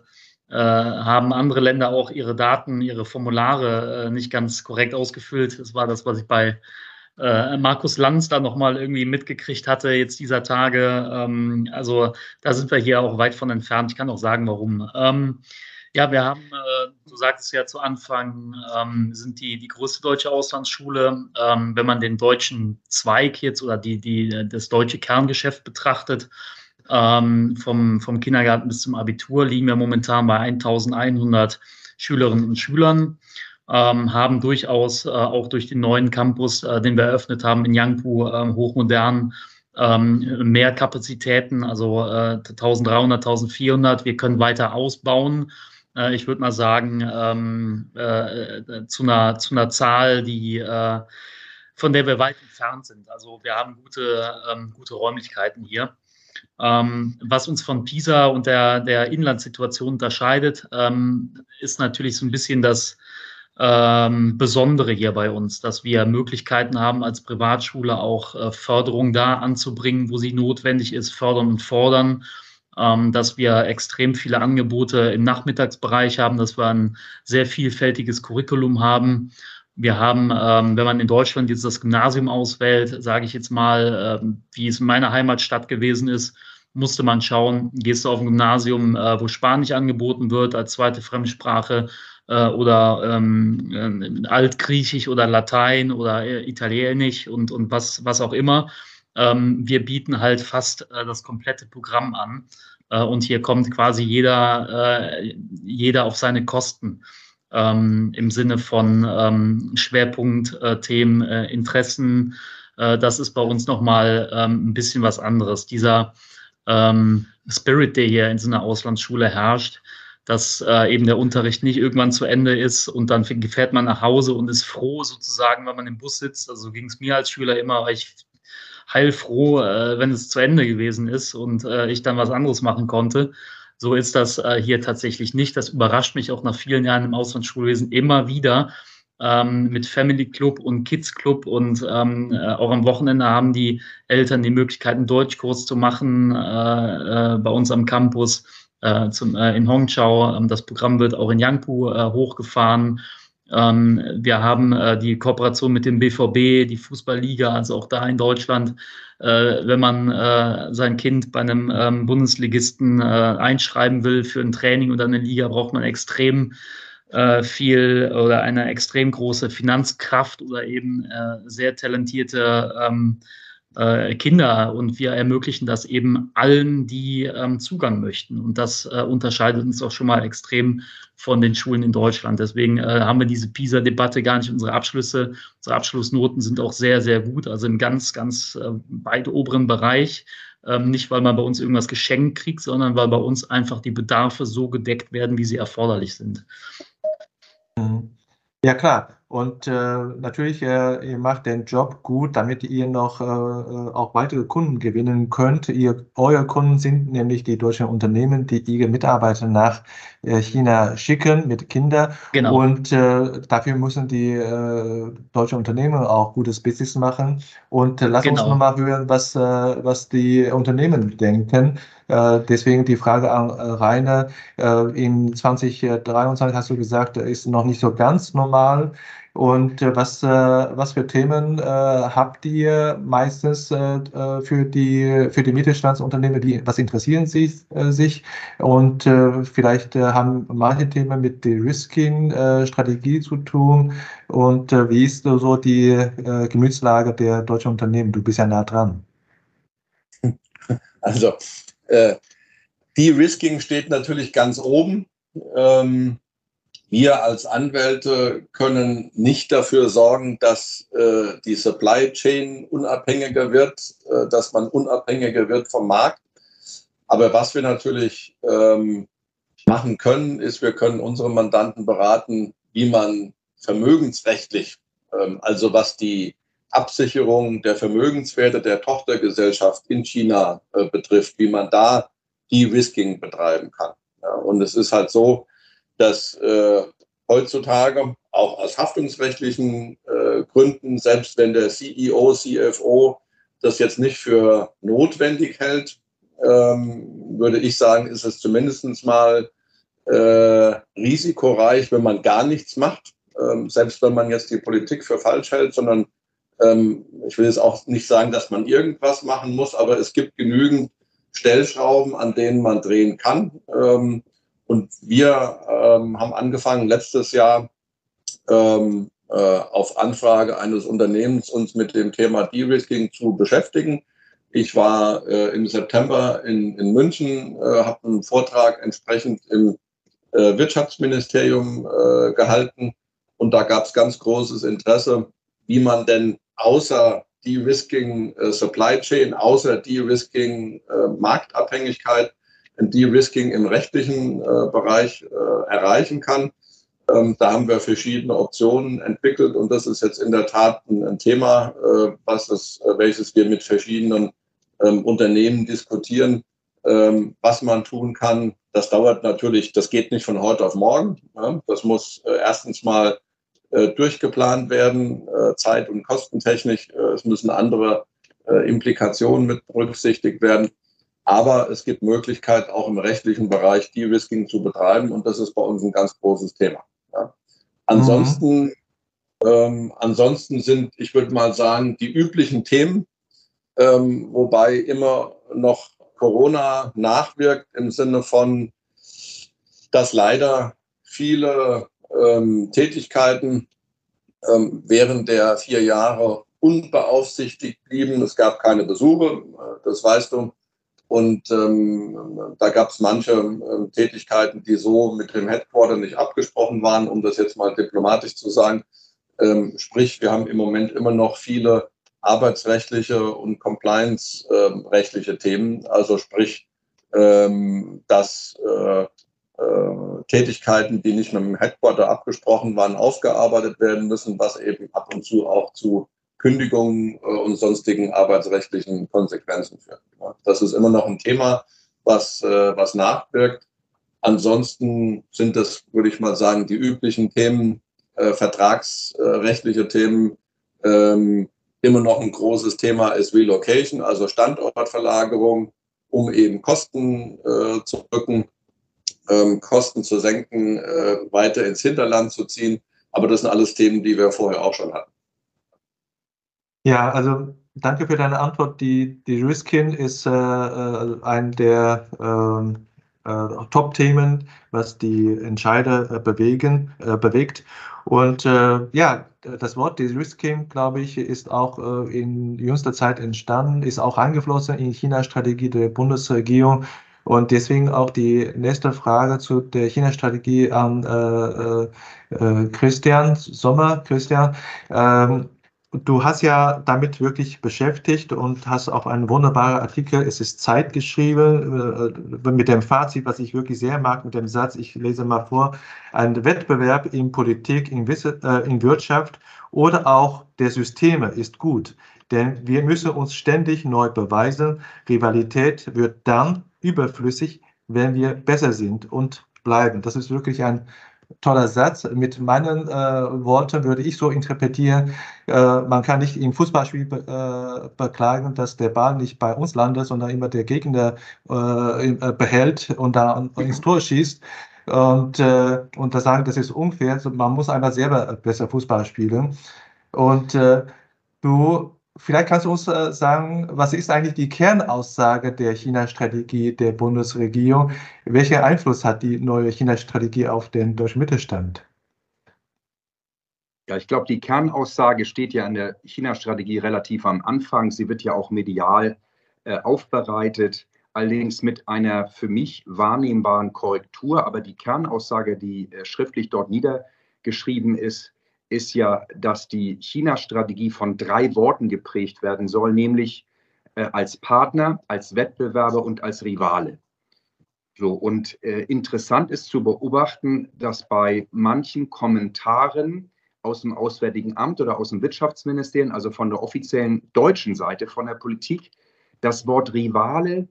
äh, haben andere Länder auch ihre Daten, ihre Formulare äh, nicht ganz korrekt ausgefüllt. Das war das, was ich bei äh, Markus Lanz da nochmal irgendwie mitgekriegt hatte, jetzt dieser Tage. Ähm, also da sind wir hier auch weit von entfernt. Ich kann auch sagen, warum. Ja, wir haben, äh, du sagtest ja zu Anfang, ähm, sind die, die größte deutsche Auslandsschule. Ähm, wenn man den deutschen Zweig jetzt oder die, die, das deutsche Kerngeschäft betrachtet, ähm, vom, vom Kindergarten bis zum Abitur liegen wir momentan bei 1100 Schülerinnen und Schülern, ähm, haben durchaus äh, auch durch den neuen Campus, äh, den wir eröffnet haben in Yangpu, äh, hochmodern, ähm, mehr Kapazitäten, also äh, 1300, 1400. Wir können weiter ausbauen äh, ich würde mal sagen, ähm, äh, zu, einer, zu einer Zahl, die äh, von der wir weit entfernt sind. Also wir haben gute, ähm, gute Räumlichkeiten hier. Ähm, was uns von Pisa und der, der Inlandssituation unterscheidet, ähm, ist natürlich so ein bisschen das ähm, Besondere hier bei uns, dass wir Möglichkeiten haben, als Privatschule auch äh, Förderung da anzubringen, wo sie notwendig ist, fördern und fordern ähm, dass wir extrem viele Angebote im Nachmittagsbereich haben, dass wir ein sehr vielfältiges Curriculum haben. Wir haben, ähm, wenn man in Deutschland jetzt das Gymnasium auswählt, sage ich jetzt mal, ähm, wie es in meiner Heimatstadt gewesen ist, musste man schauen, gehst du auf ein Gymnasium, äh, wo Spanisch angeboten wird als zweite Fremdsprache äh, oder ähm, äh, Altgriechisch oder Latein oder äh, Italienisch und, und was, was auch immer. Ähm, wir bieten halt fast äh, das komplette Programm an. Äh, und hier kommt quasi jeder, äh, jeder auf seine Kosten. Ähm, Im Sinne von ähm, Schwerpunktthemen, äh, Interessen. Äh, das ist bei uns nochmal ähm, ein bisschen was anderes. Dieser ähm, Spirit, der hier in so einer Auslandsschule herrscht, dass äh, eben der Unterricht nicht irgendwann zu Ende ist und dann fährt man nach Hause und ist froh sozusagen, wenn man im Bus sitzt. Also ging es mir als Schüler immer, weil ich heilfroh, äh, wenn es zu Ende gewesen ist und äh, ich dann was anderes machen konnte. So ist das äh, hier tatsächlich nicht. Das überrascht mich auch nach vielen Jahren im Auslandsschulwesen immer wieder. Ähm, mit Family Club und Kids Club und ähm, äh, auch am Wochenende haben die Eltern die Möglichkeit, einen Deutschkurs zu machen äh, äh, bei uns am Campus zum, in Hongqiao. Ähm, das Programm wird auch in Yangpu hochgefahren. Ähm, wir haben äh, die Kooperation mit dem BVB, die Fußballliga, also auch da in Deutschland. Äh, wenn man äh, sein Kind bei einem ähm, Bundesligisten äh, einschreiben will für ein Training oder eine Liga, braucht man extrem äh, viel oder eine extrem große Finanzkraft oder eben äh, sehr talentierte ähm, äh, Kinder und wir ermöglichen das eben allen, die ähm, Zugang möchten. Und das äh, unterscheidet uns auch schon mal extrem von den Schulen in Deutschland. Deswegen äh, haben wir diese PISA-Debatte gar nicht. Unsere Abschlüsse, unsere Abschlussnoten sind auch sehr, sehr gut, also im ganz, ganz äh, weit oberen Bereich. Ähm, nicht, weil man bei uns irgendwas geschenkt kriegt, sondern weil bei uns einfach die Bedarfe so gedeckt werden, wie sie erforderlich sind. Mhm. Ja, klar. Und äh, natürlich, äh, ihr macht den Job gut, damit ihr noch äh, äh, auch weitere Kunden gewinnen könnt. Ihr, eure Kunden sind nämlich die deutschen Unternehmen, die ihre Mitarbeiter nach äh, China schicken mit Kindern. Genau. Und äh, dafür müssen die deutschen Unternehmen auch gutes Business machen. Und lass genau. uns nochmal hören, was, was die Unternehmen denken. Deswegen die Frage an Rainer. Äh, in 2023 hast du gesagt, ist noch nicht so ganz normal. Und äh, was, äh, was für Themen äh, habt ihr meistens für, die, für die Mittelstandsunternehmen? Die, was interessieren sie sich? Und vielleicht haben manche Themen mit der Risking-Strategie zu tun. Und wie ist so die Gemütslage der deutschen Unternehmen? Du bist ja nah dran. [LAUGHS] Also, äh, De-Risking steht natürlich ganz oben. Ähm, wir als Anwälte können nicht dafür sorgen, dass äh, die Supply Chain unabhängiger wird, äh, dass man unabhängiger wird vom Markt. Aber was wir natürlich ähm, machen können, ist, wir können unsere Mandanten beraten, wie man vermögensrechtlich, ähm, also was die Absicherung der Vermögenswerte der Tochtergesellschaft in China äh, betrifft, wie man da De-Risking betreiben kann. Ja, und es ist halt so, dass äh, heutzutage auch aus haftungsrechtlichen äh, Gründen, selbst wenn der CEO, CFO das jetzt nicht für notwendig hält, ähm, würde ich sagen, ist es zumindest mal äh, risikoreich, wenn man gar nichts macht, ähm, selbst wenn man jetzt die Politik für falsch hält, sondern ähm, ich will jetzt auch nicht sagen, dass man irgendwas machen muss, aber es gibt genügend Stellschrauben, an denen man drehen kann. Ähm, und wir ähm, haben angefangen letztes Jahr ähm, äh, auf Anfrage eines Unternehmens uns mit dem Thema De-Risking zu beschäftigen. Ich war äh, im September in, in München, äh, habe einen Vortrag entsprechend im äh, Wirtschaftsministerium äh, gehalten und da gab es ganz großes Interesse, wie man denn außer De-Risking äh, Supply Chain, außer De-Risking Marktabhängigkeit ein De-Risking im rechtlichen äh, Bereich äh, erreichen kann. Ähm, da haben wir verschiedene Optionen entwickelt und das ist jetzt in der Tat ein, ein Thema, äh, was es, äh, welches wir mit verschiedenen ähm, Unternehmen diskutieren, ähm, was man tun kann. Das dauert natürlich, das geht nicht von heute auf morgen. Ja? Das muss äh, erstens mal äh, durchgeplant werden, zeit- und kostentechnisch. es müssen andere Implikationen mit berücksichtigt werden. Aber es gibt Möglichkeit, auch im rechtlichen Bereich De-Risking zu betreiben und das ist bei uns ein ganz großes Thema. Ja. Ansonsten, mhm. ähm, ansonsten sind, ich würde mal sagen, die üblichen Themen, ähm, wobei immer noch Corona nachwirkt im Sinne von, dass leider viele ähm, Tätigkeiten ähm, während der vier Jahre unbeaufsichtigt blieben. Es gab keine Besuche, äh, das weißt du. Und ähm, da gab es manche äh, Tätigkeiten, die so mit dem Headquarter nicht abgesprochen waren, um das jetzt mal diplomatisch zu sagen. Ähm, sprich, wir haben im Moment immer noch viele arbeitsrechtliche und compliance-rechtliche Themen. Also sprich, ähm, dass äh, äh, Tätigkeiten, die nicht mit dem Headquarter abgesprochen waren, aufgearbeitet werden müssen, was eben ab und zu auch zu Kündigungen äh, und sonstigen arbeitsrechtlichen Konsequenzen führen. Das ist immer noch ein Thema, was, äh, was nachwirkt. Ansonsten sind das, würde ich mal sagen, die üblichen Themen, äh, vertragsrechtliche Themen. Ähm, immer noch ein großes Thema ist Relocation, also Standortverlagerung, um eben Kosten äh, zu drücken, ähm, Kosten zu senken, äh, weiter ins Hinterland zu ziehen. Aber das sind alles Themen, die wir vorher auch schon hatten. Ja, also danke für deine Antwort. Die, die Riskin ist äh, äh, ein der ähm, äh, Top-Themen, was die Entscheider äh, bewegen, äh, bewegt. Und äh, ja, das Wort des Risking, glaube ich, ist auch in jüngster Zeit entstanden, ist auch eingeflossen in China-Strategie der Bundesregierung. Und deswegen auch die nächste Frage zu der China-Strategie an Christian Sommer. Christian, ähm, du hast ja damit wirklich beschäftigt und hast auch einen wunderbaren Artikel, es ist Zeit geschrieben, äh, mit dem Fazit, was ich wirklich sehr mag, mit dem Satz, ich lese mal vor, ein Wettbewerb in Politik, in, äh, in Wirtschaft oder auch der Systeme ist gut. Denn wir müssen uns ständig neu beweisen. Rivalität wird dann überflüssig, wenn wir besser sind und bleiben. Das ist wirklich ein toller Satz. Mit meinen äh, Worten würde ich so interpretieren, äh, man kann nicht im Fußballspiel be äh, beklagen, dass der Ball nicht bei uns landet, sondern immer der Gegner äh, äh, behält und da ins Tor schießt. Und, äh, und da sagen, das ist unfair. Man muss einmal selber besser Fußball spielen. Und du Vielleicht kannst du uns äh, sagen, was ist eigentlich die Kernaussage der China-Strategie der Bundesregierung? Welchen Einfluss hat die neue China-Strategie auf den deutschen Mittelstand? Ja, ich glaube, die Kernaussage steht ja in der China-Strategie relativ am Anfang. Sie wird ja auch medial äh, aufbereitet, allerdings mit einer für mich wahrnehmbaren Korrektur. Aber die Kernaussage, die äh, schriftlich dort niedergeschrieben ist, ist ja, dass die China-Strategie von drei Worten geprägt werden soll, nämlich äh, als Partner, als Wettbewerber und als Rivale. So, und äh, interessant ist zu beobachten, dass bei manchen Kommentaren aus dem Auswärtigen Amt oder aus dem Wirtschaftsministerium, also von der offiziellen deutschen Seite, von der Politik, das Wort Rivale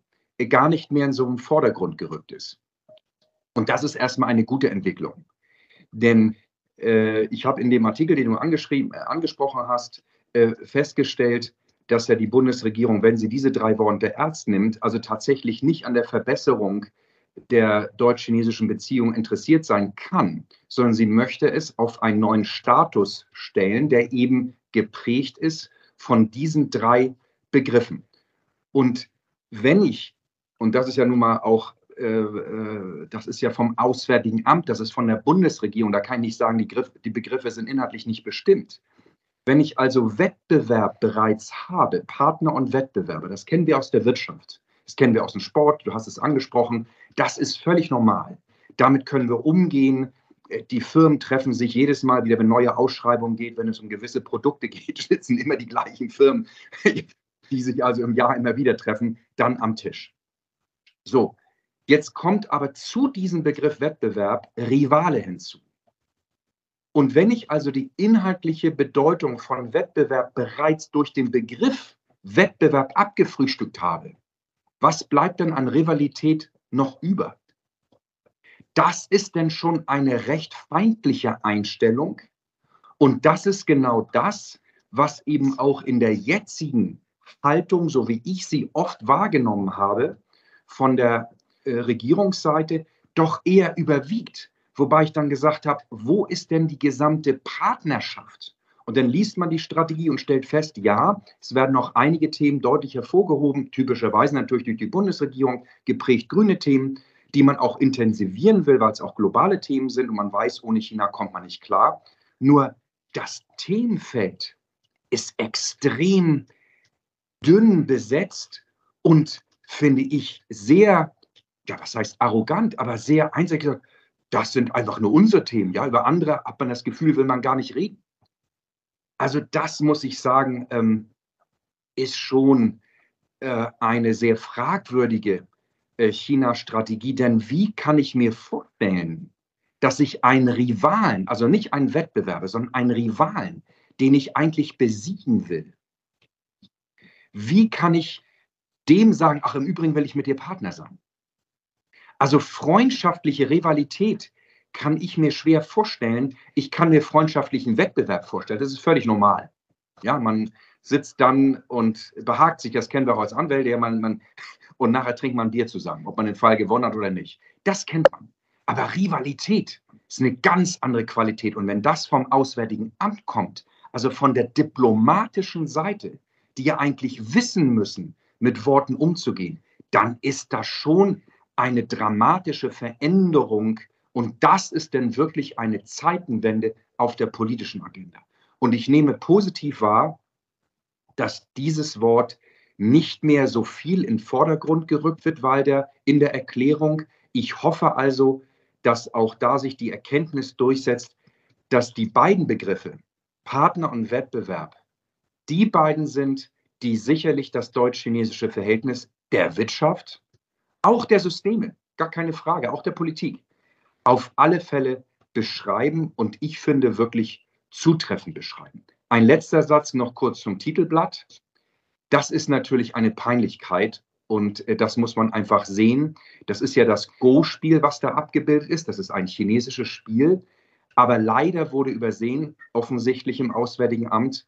gar nicht mehr in so einem Vordergrund gerückt ist. Und das ist erstmal eine gute Entwicklung. Denn ich habe in dem Artikel, den du äh, angesprochen hast, äh, festgestellt, dass ja die Bundesregierung, wenn sie diese drei Worte ernst nimmt, also tatsächlich nicht an der Verbesserung der deutsch-chinesischen Beziehung interessiert sein kann, sondern sie möchte es auf einen neuen Status stellen, der eben geprägt ist von diesen drei Begriffen. Und wenn ich, und das ist ja nun mal auch äh, äh, das ist ja vom Auswärtigen Amt, das ist von der Bundesregierung. Da kann ich nicht sagen, die, Griff, die Begriffe sind inhaltlich nicht bestimmt. Wenn ich also Wettbewerb bereits habe, Partner und Wettbewerber, das kennen wir aus der Wirtschaft, das kennen wir aus dem Sport, du hast es angesprochen, das ist völlig normal. Damit können wir umgehen. Äh, die Firmen treffen sich jedes Mal wieder, wenn neue Ausschreibungen geht, wenn es um gewisse Produkte [LAUGHS] geht, sitzen immer die gleichen Firmen, [LAUGHS] die sich also im Jahr immer wieder treffen, dann am Tisch. So, Jetzt kommt aber zu diesem Begriff Wettbewerb Rivale hinzu. Und wenn ich also die inhaltliche Bedeutung von Wettbewerb bereits durch den Begriff Wettbewerb abgefrühstückt habe, was bleibt denn an Rivalität noch über? Das ist denn schon eine recht feindliche Einstellung. Und das ist genau das, was eben auch in der jetzigen Haltung, so wie ich sie oft wahrgenommen habe, von der äh, Regierungsseite doch eher überwiegt. Wobei ich dann gesagt habe, wo ist denn die gesamte Partnerschaft? Und dann liest man die Strategie und stellt fest, ja, es werden noch einige Themen deutlich hervorgehoben, typischerweise natürlich durch die Bundesregierung geprägt grüne Themen, die man auch intensivieren will, weil es auch globale Themen sind und man weiß, ohne China kommt man nicht klar. Nur das Themenfeld ist extrem dünn besetzt und finde ich sehr ja, was heißt arrogant, aber sehr einseitig gesagt, das sind einfach nur unsere Themen. Ja, über andere hat man das Gefühl, will man gar nicht reden. Also das muss ich sagen, ähm, ist schon äh, eine sehr fragwürdige äh, China-Strategie. Denn wie kann ich mir vorstellen, dass ich einen Rivalen, also nicht einen Wettbewerber, sondern einen Rivalen, den ich eigentlich besiegen will, wie kann ich dem sagen, ach im Übrigen will ich mit dir Partner sein? Also freundschaftliche Rivalität kann ich mir schwer vorstellen. Ich kann mir freundschaftlichen Wettbewerb vorstellen. Das ist völlig normal. Ja, man sitzt dann und behagt sich, das kennen wir auch als Anwälte, man, man, und nachher trinkt man Bier zusammen, ob man den Fall gewonnen hat oder nicht. Das kennt man. Aber Rivalität ist eine ganz andere Qualität. Und wenn das vom Auswärtigen Amt kommt, also von der diplomatischen Seite, die ja eigentlich wissen müssen, mit Worten umzugehen, dann ist das schon eine dramatische Veränderung. Und das ist denn wirklich eine Zeitenwende auf der politischen Agenda. Und ich nehme positiv wahr, dass dieses Wort nicht mehr so viel in den Vordergrund gerückt wird, weil der in der Erklärung, ich hoffe also, dass auch da sich die Erkenntnis durchsetzt, dass die beiden Begriffe Partner und Wettbewerb die beiden sind, die sicherlich das deutsch-chinesische Verhältnis der Wirtschaft, auch der Systeme, gar keine Frage, auch der Politik, auf alle Fälle beschreiben und ich finde wirklich zutreffend beschreiben. Ein letzter Satz noch kurz zum Titelblatt. Das ist natürlich eine Peinlichkeit und äh, das muss man einfach sehen. Das ist ja das Go-Spiel, was da abgebildet ist. Das ist ein chinesisches Spiel. Aber leider wurde übersehen, offensichtlich im Auswärtigen Amt,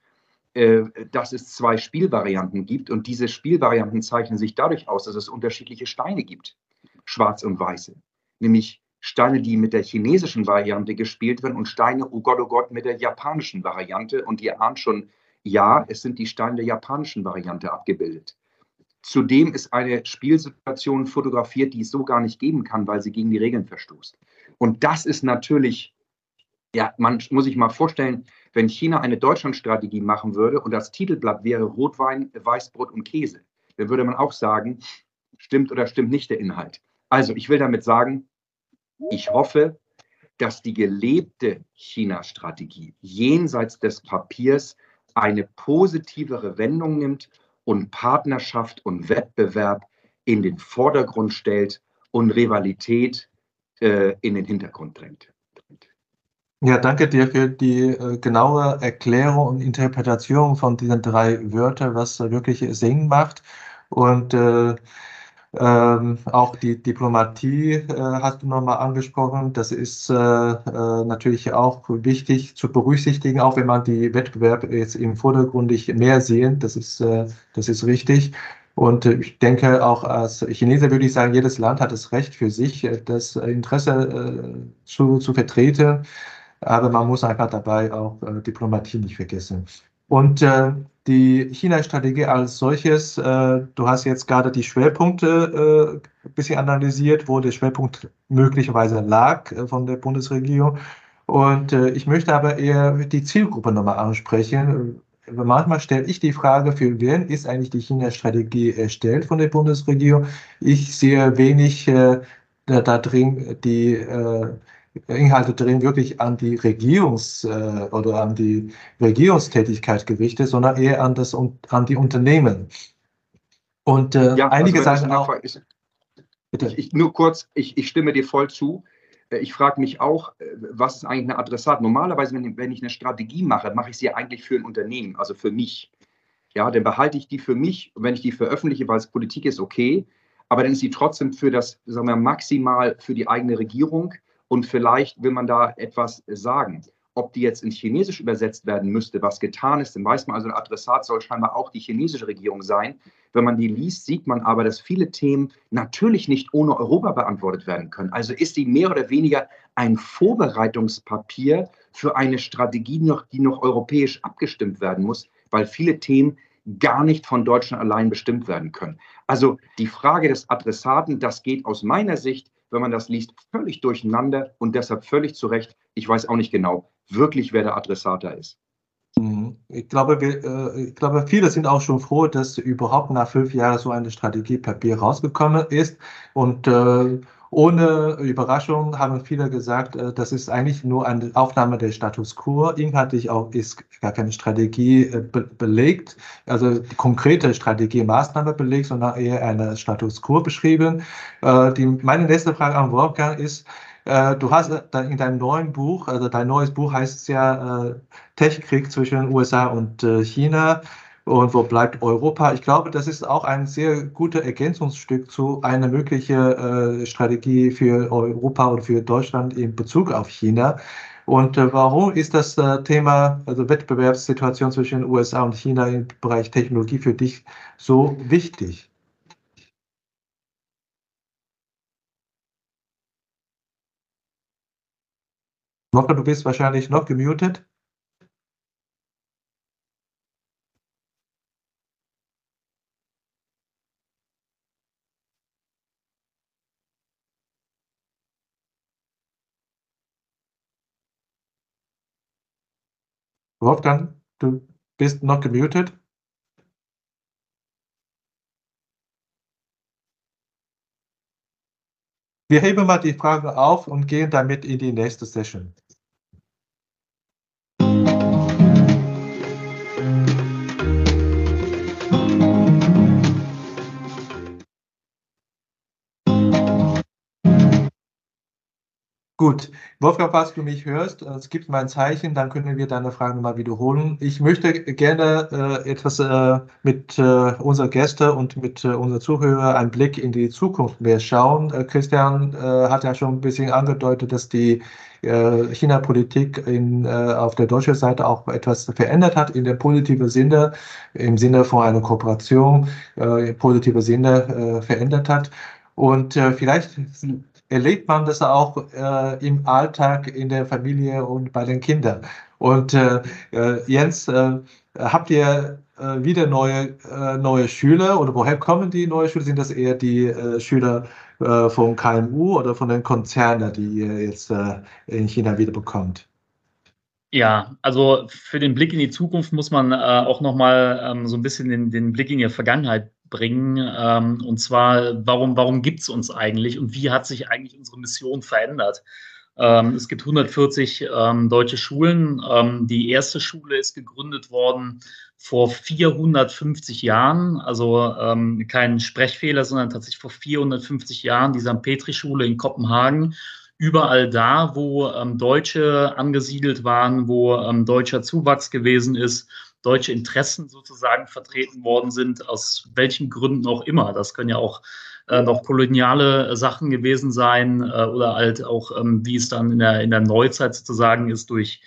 dass es zwei Spielvarianten gibt. Und diese Spielvarianten zeichnen sich dadurch aus, dass es unterschiedliche Steine gibt, schwarz und weiße. Nämlich Steine, die mit der chinesischen Variante gespielt werden und Steine, oh Gott, oh Gott, mit der japanischen Variante. Und ihr ahnt schon, ja, es sind die Steine der japanischen Variante abgebildet. Zudem ist eine Spielsituation fotografiert, die es so gar nicht geben kann, weil sie gegen die Regeln verstoßt. Und das ist natürlich ja, man muss sich mal vorstellen, wenn China eine Deutschlandstrategie machen würde und das Titelblatt wäre Rotwein, Weißbrot und Käse, dann würde man auch sagen, stimmt oder stimmt nicht der Inhalt. Also ich will damit sagen, ich hoffe, dass die gelebte China-Strategie jenseits des Papiers eine positivere Wendung nimmt und Partnerschaft und Wettbewerb in den Vordergrund stellt und Rivalität äh, in den Hintergrund drängt. Ja, danke dir für die äh, genaue Erklärung und Interpretation von diesen drei Wörtern, was wirklich Sinn macht. Und äh, ähm, auch die Diplomatie äh, hast du nochmal angesprochen. Das ist äh, äh, natürlich auch wichtig zu berücksichtigen, auch wenn man die Wettbewerb jetzt im Vordergrund nicht mehr sehen. Das ist, äh, das ist richtig. Und äh, ich denke, auch als Chinese würde ich sagen, jedes Land hat das Recht für sich, äh, das Interesse zu, zu vertreten aber man muss einfach dabei auch äh, Diplomatie nicht vergessen. Und äh, die China-Strategie als solches, äh, du hast jetzt gerade die Schwerpunkte äh, ein bisschen analysiert, wo der Schwerpunkt möglicherweise lag äh, von der Bundesregierung. Und äh, ich möchte aber eher die Zielgruppe nochmal ansprechen. Manchmal stelle ich die Frage, für wen ist eigentlich die China-Strategie erstellt von der Bundesregierung? Ich sehe wenig äh, da drin die äh, Inhalte drin wirklich an die Regierungs- äh, oder an die Regierungstätigkeit gerichtet, sondern eher an, das, an die Unternehmen. Und äh, ja, einige also sagen auch. Ist, ich, ich, nur kurz, ich, ich stimme dir voll zu. Äh, ich frage mich auch, äh, was ist eigentlich eine Adressat? Normalerweise, wenn, wenn ich eine Strategie mache, mache ich sie eigentlich für ein Unternehmen, also für mich. Ja, dann behalte ich die für mich. Und wenn ich die veröffentliche, weil es Politik ist, okay. Aber dann ist sie trotzdem für das, sagen wir, maximal für die eigene Regierung und vielleicht will man da etwas sagen. Ob die jetzt ins Chinesisch übersetzt werden müsste, was getan ist, dann weiß man, also der Adressat soll scheinbar auch die chinesische Regierung sein. Wenn man die liest, sieht man aber, dass viele Themen natürlich nicht ohne Europa beantwortet werden können. Also ist die mehr oder weniger ein Vorbereitungspapier für eine Strategie, die noch europäisch abgestimmt werden muss, weil viele Themen gar nicht von Deutschland allein bestimmt werden können. Also die Frage des Adressaten, das geht aus meiner Sicht wenn man das liest, völlig durcheinander und deshalb völlig zu Recht. Ich weiß auch nicht genau wirklich, wer der Adressat da ist. Mhm. Ich glaube, wir, äh, ich glaube, viele sind auch schon froh, dass überhaupt nach fünf Jahren so eine Strategiepapier rausgekommen ist. Und äh, ohne Überraschung haben viele gesagt, äh, das ist eigentlich nur eine Aufnahme der Status quo. Inhaltlich auch ist gar keine Strategie äh, be belegt, also die konkrete Strategie, Maßnahme belegt, sondern eher eine Status quo beschrieben. Äh, die, meine nächste Frage an Wolfgang ist, du hast in deinem neuen Buch, also dein neues Buch heißt ja Tech-Krieg zwischen USA und China und wo bleibt Europa? Ich glaube, das ist auch ein sehr gutes Ergänzungsstück zu einer möglichen äh, Strategie für Europa und für Deutschland in Bezug auf China. Und äh, warum ist das äh, Thema, also Wettbewerbssituation zwischen USA und China im Bereich Technologie für dich so wichtig? Nocke, du bist wahrscheinlich noch gemutet. Wolfgang, du bist noch gemutet. Wir heben mal die Frage auf und gehen damit in die nächste Session. Gut, Wolfgang, falls du mich hörst, es gibt mal ein Zeichen, dann können wir deine Frage nochmal wiederholen. Ich möchte gerne äh, etwas äh, mit äh, unseren Gästen und mit äh, unseren Zuhörern einen Blick in die Zukunft mehr schauen. Äh, Christian äh, hat ja schon ein bisschen angedeutet, dass die äh, China-Politik in, auf der deutschen Seite auch etwas verändert hat, in dem positiven Sinne, im Sinne von einer Kooperation, im positiven Sinne verändert hat. Und vielleicht erlebt man das auch äh, im Alltag in der Familie und bei den Kindern. Und äh, äh Jens, äh, habt ihr äh, wieder neue, äh, neue Schüler oder woher kommen die neuen Schüler? Sind das eher die Schüler von KMU oder von den Konzernen, die ihr jetzt in China wieder bekommt? Ja, also für den Blick in die Zukunft muss man äh, auch nochmal ähm, so ein bisschen den, den Blick in die Vergangenheit bringen. Ähm, und zwar, warum, warum gibt es uns eigentlich und wie hat sich eigentlich unsere Mission verändert? Ähm, es gibt 140 ähm, deutsche Schulen. Ähm, die erste Schule ist gegründet worden vor 450 Jahren, also ähm, kein Sprechfehler, sondern tatsächlich vor 450 Jahren, die St. Petri-Schule in Kopenhagen. Überall da, wo ähm, Deutsche angesiedelt waren, wo deutscher Zuwachs gewesen ist, deutsche Interessen sozusagen vertreten worden sind, aus welchen Gründen auch immer. Das können ja auch äh, noch koloniale Sachen gewesen sein äh, oder halt auch, ähm, wie es dann in der, in der Neuzeit sozusagen ist, durch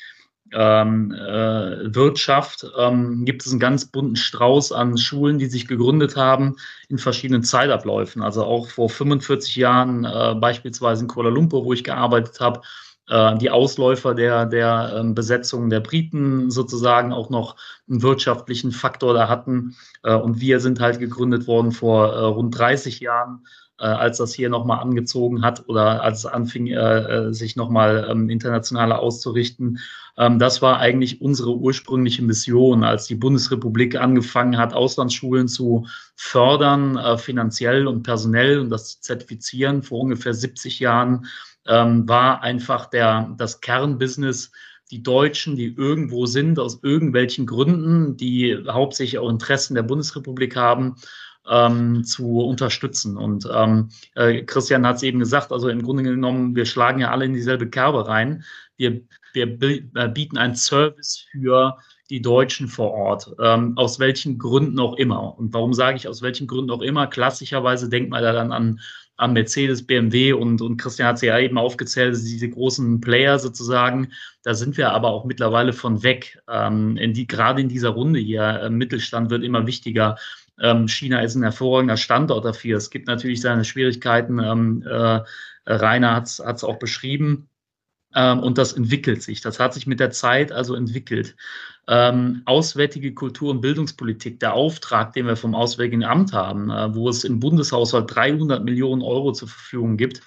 ähm, äh, Wirtschaft, ähm, gibt es einen ganz bunten Strauß an Schulen, die sich gegründet haben in verschiedenen Zeitabläufen. Also auch vor 45 Jahren äh, beispielsweise in Kuala Lumpur, wo ich gearbeitet habe, äh, die Ausläufer der, der ähm, Besetzung der Briten sozusagen auch noch einen wirtschaftlichen Faktor da hatten. Äh, und wir sind halt gegründet worden vor äh, rund 30 Jahren, als das hier nochmal angezogen hat oder als es anfing, sich nochmal ähm, internationaler auszurichten. Ähm, das war eigentlich unsere ursprüngliche Mission, als die Bundesrepublik angefangen hat, Auslandsschulen zu fördern, finanziell und personell und das zu zertifizieren vor ungefähr 70 Jahren ähm, war einfach der, das Kernbusiness, die Deutschen, die irgendwo sind, aus irgendwelchen Gründen, die hauptsächlich auch Interessen der Bundesrepublik haben, ähm, zu unterstützen. Und ähm, äh, Christian hat es eben gesagt, also im Grunde genommen, wir schlagen ja alle in dieselbe Kerbe rein. Wir, wir äh, bieten einen Service für die Deutschen vor Ort, ähm, aus welchen Gründen auch immer. Und warum sage ich aus welchen Gründen auch immer? Klassischerweise denkt man da dann an an Mercedes, BMW und, und Christian hat sie ja eben aufgezählt, diese großen Player sozusagen. Da sind wir aber auch mittlerweile von weg. Ähm, in die, gerade in dieser Runde hier, äh, Mittelstand wird immer wichtiger. Ähm, China ist ein hervorragender Standort dafür. Es gibt natürlich seine Schwierigkeiten. Ähm, äh, Rainer hat es auch beschrieben. Ähm, und das entwickelt sich. Das hat sich mit der Zeit also entwickelt ähm, Auswärtige Kultur- und Bildungspolitik, der Auftrag, den wir vom Auswärtigen Amt haben, äh, wo es im Bundeshaushalt 300 Millionen Euro zur Verfügung gibt,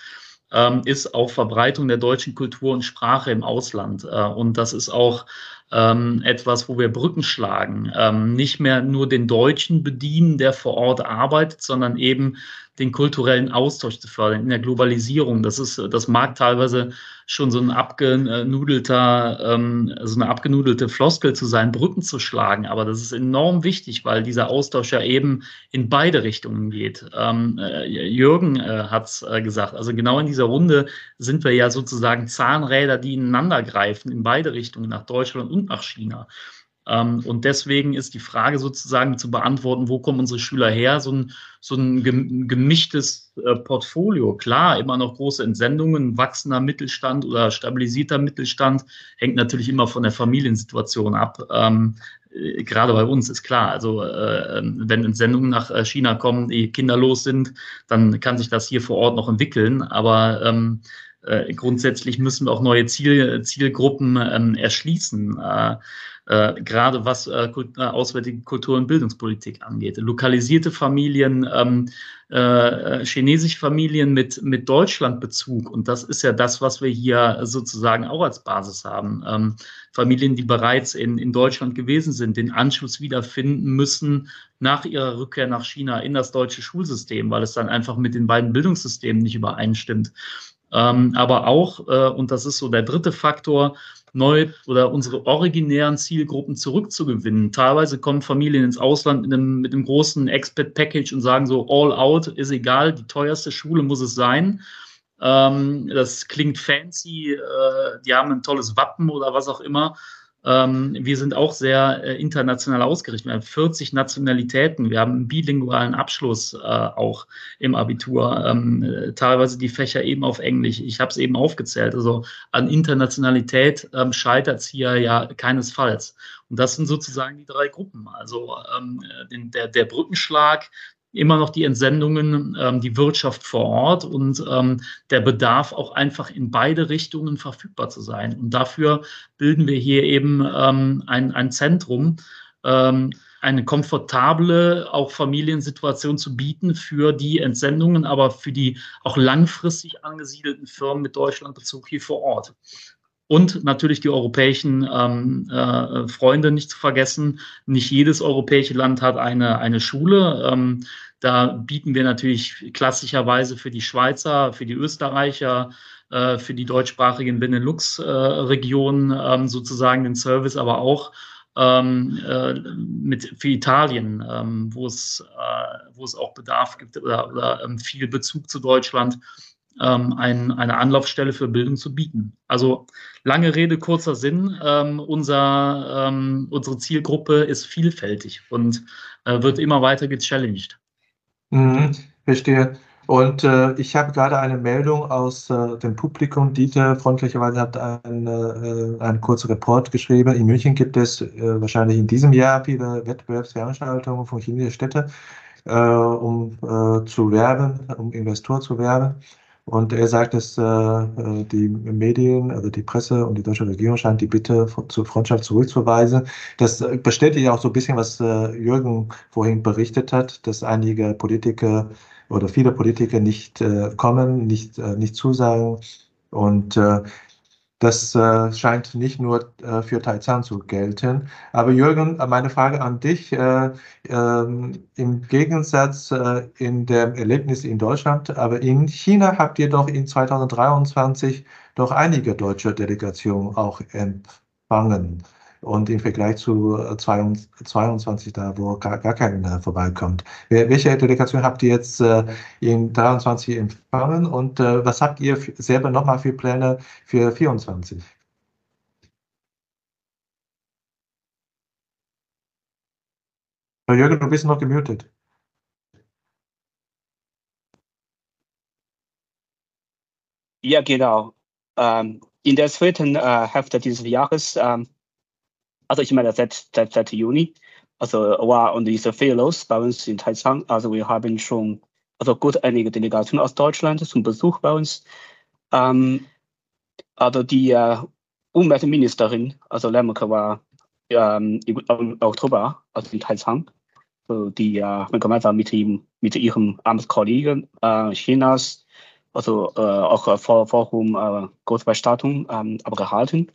ähm, ist auch Verbreitung der deutschen Kultur und Sprache im Ausland. Äh, und das ist auch ähm, etwas, wo wir Brücken schlagen. Ähm, nicht mehr nur den Deutschen bedienen, der vor Ort arbeitet, sondern eben den kulturellen Austausch zu fördern in der Globalisierung. Das ist, das mag teilweise schon so ein abgenudelter, ähm, so eine abgenudelte Floskel zu sein, Brücken zu schlagen. Aber das ist enorm wichtig, weil dieser Austausch ja eben in beide Richtungen geht. Ähm, äh, Jürgen äh, hat es äh, gesagt. Also genau in dieser Runde sind wir ja sozusagen Zahnräder, die ineinander greifen in beide Richtungen, nach Deutschland und nach China. Ähm, und deswegen ist die Frage sozusagen zu beantworten, wo kommen unsere Schüler her? So ein, so ein gemischtes äh, Portfolio. Klar, immer noch große Entsendungen, wachsender Mittelstand oder stabilisierter Mittelstand, hängt natürlich immer von der Familiensituation ab. Ähm, äh, gerade bei uns ist klar, also äh, ähm, wenn Entsendungen nach China kommen, die kinderlos sind, dann kann sich das hier vor Ort noch entwickeln. Aber ähm, äh, grundsätzlich müssen wir auch neue Ziel, Zielgruppen ähm, erschließen. Äh, äh, gerade was äh, äh, auswärtige Kultur- und Bildungspolitik angeht. Lokalisierte Familien, ähm, äh, chinesische Familien mit, mit Deutschlandbezug. Und das ist ja das, was wir hier sozusagen auch als Basis haben. Ähm, Familien, die bereits in, in Deutschland gewesen sind, den Anschluss wiederfinden müssen nach ihrer Rückkehr nach China in das deutsche Schulsystem, weil es dann einfach mit den beiden Bildungssystemen nicht übereinstimmt. Ähm, aber auch, äh, und das ist so der dritte Faktor, neu oder unsere originären Zielgruppen zurückzugewinnen. Teilweise kommen Familien ins Ausland mit einem, mit einem großen Expat-Package und sagen so, all out ist egal, die teuerste Schule muss es sein. Ähm, das klingt fancy, äh, die haben ein tolles Wappen oder was auch immer. Ähm, wir sind auch sehr äh, international ausgerichtet. Wir haben 40 Nationalitäten. Wir haben einen bilingualen Abschluss äh, auch im Abitur. Ähm, äh, teilweise die Fächer eben auf Englisch. Ich habe es eben aufgezählt. Also an Internationalität ähm, scheitert es hier ja keinesfalls. Und das sind sozusagen die drei Gruppen. Also ähm, den, der, der Brückenschlag, immer noch die Entsendungen, ähm, die Wirtschaft vor Ort und ähm, der Bedarf auch einfach in beide Richtungen verfügbar zu sein. Und dafür bilden wir hier eben ähm, ein, ein Zentrum, ähm, eine komfortable auch Familiensituation zu bieten für die Entsendungen, aber für die auch langfristig angesiedelten Firmen mit Deutschlandbezug hier vor Ort. Und natürlich die europäischen ähm, äh, Freunde nicht zu vergessen. Nicht jedes europäische Land hat eine, eine Schule. Ähm, da bieten wir natürlich klassischerweise für die Schweizer, für die Österreicher, äh, für die deutschsprachigen Benelux-Regionen äh, ähm, sozusagen den Service, aber auch ähm, äh, mit, für Italien, ähm, wo, es, äh, wo es auch Bedarf gibt oder, oder ähm, viel Bezug zu Deutschland ähm, ein, eine Anlaufstelle für Bildung zu bieten. Also lange Rede, kurzer Sinn. Ähm, unser, ähm, unsere Zielgruppe ist vielfältig und äh, wird immer weiter gechallenged. Mhm, verstehe. Und äh, ich habe gerade eine Meldung aus äh, dem Publikum. Dieter freundlicherweise hat eine, äh, einen kurzen Report geschrieben. In München gibt es äh, wahrscheinlich in diesem Jahr viele Wettbewerbsveranstaltungen von chinesischen Städten, äh, um äh, zu werben, um Investoren zu werben. Und er sagt, dass äh, äh, die Medien, also die Presse und die deutsche Regierung scheint die Bitte zur Freundschaft zurückzuweisen. Das äh, bestätigt auch so ein bisschen, was äh, Jürgen vorhin berichtet hat, dass einige Politiker oder viele Politiker nicht äh, kommen, nicht, äh, nicht zusagen. Und das äh, scheint nicht nur äh, für Taizan zu gelten. Aber Jürgen, äh, meine Frage an dich. Äh, ähm, Im Gegensatz äh, in dem Erlebnis in Deutschland, aber in China habt ihr doch in 2023 doch einige deutsche Delegationen auch empfangen und im Vergleich zu 22 äh, da, wo gar, gar keiner vorbeikommt. Welche Delegation habt ihr jetzt äh, in 23 empfangen und äh, was habt ihr selber nochmal für Pläne für 24? Jürgen, du bist noch gemutet. Ja, genau. Ähm, in der zweiten äh, Hälfte dieses Jahres ähm, also ich meine seit, seit, seit Juni, also war und diese Fellows bei uns in Taizang, also wir haben schon also gut einige Delegationen aus Deutschland zum Besuch bei uns. Ähm, also die äh, Umweltministerin, also Lemke war ähm, im Oktober also in Taizang, also die äh, gemeinsam mit ihm, mit ihrem Amtskollegen äh, Chinas, also äh, auch vor Forum äh, Großbestattung ähm, abgehalten.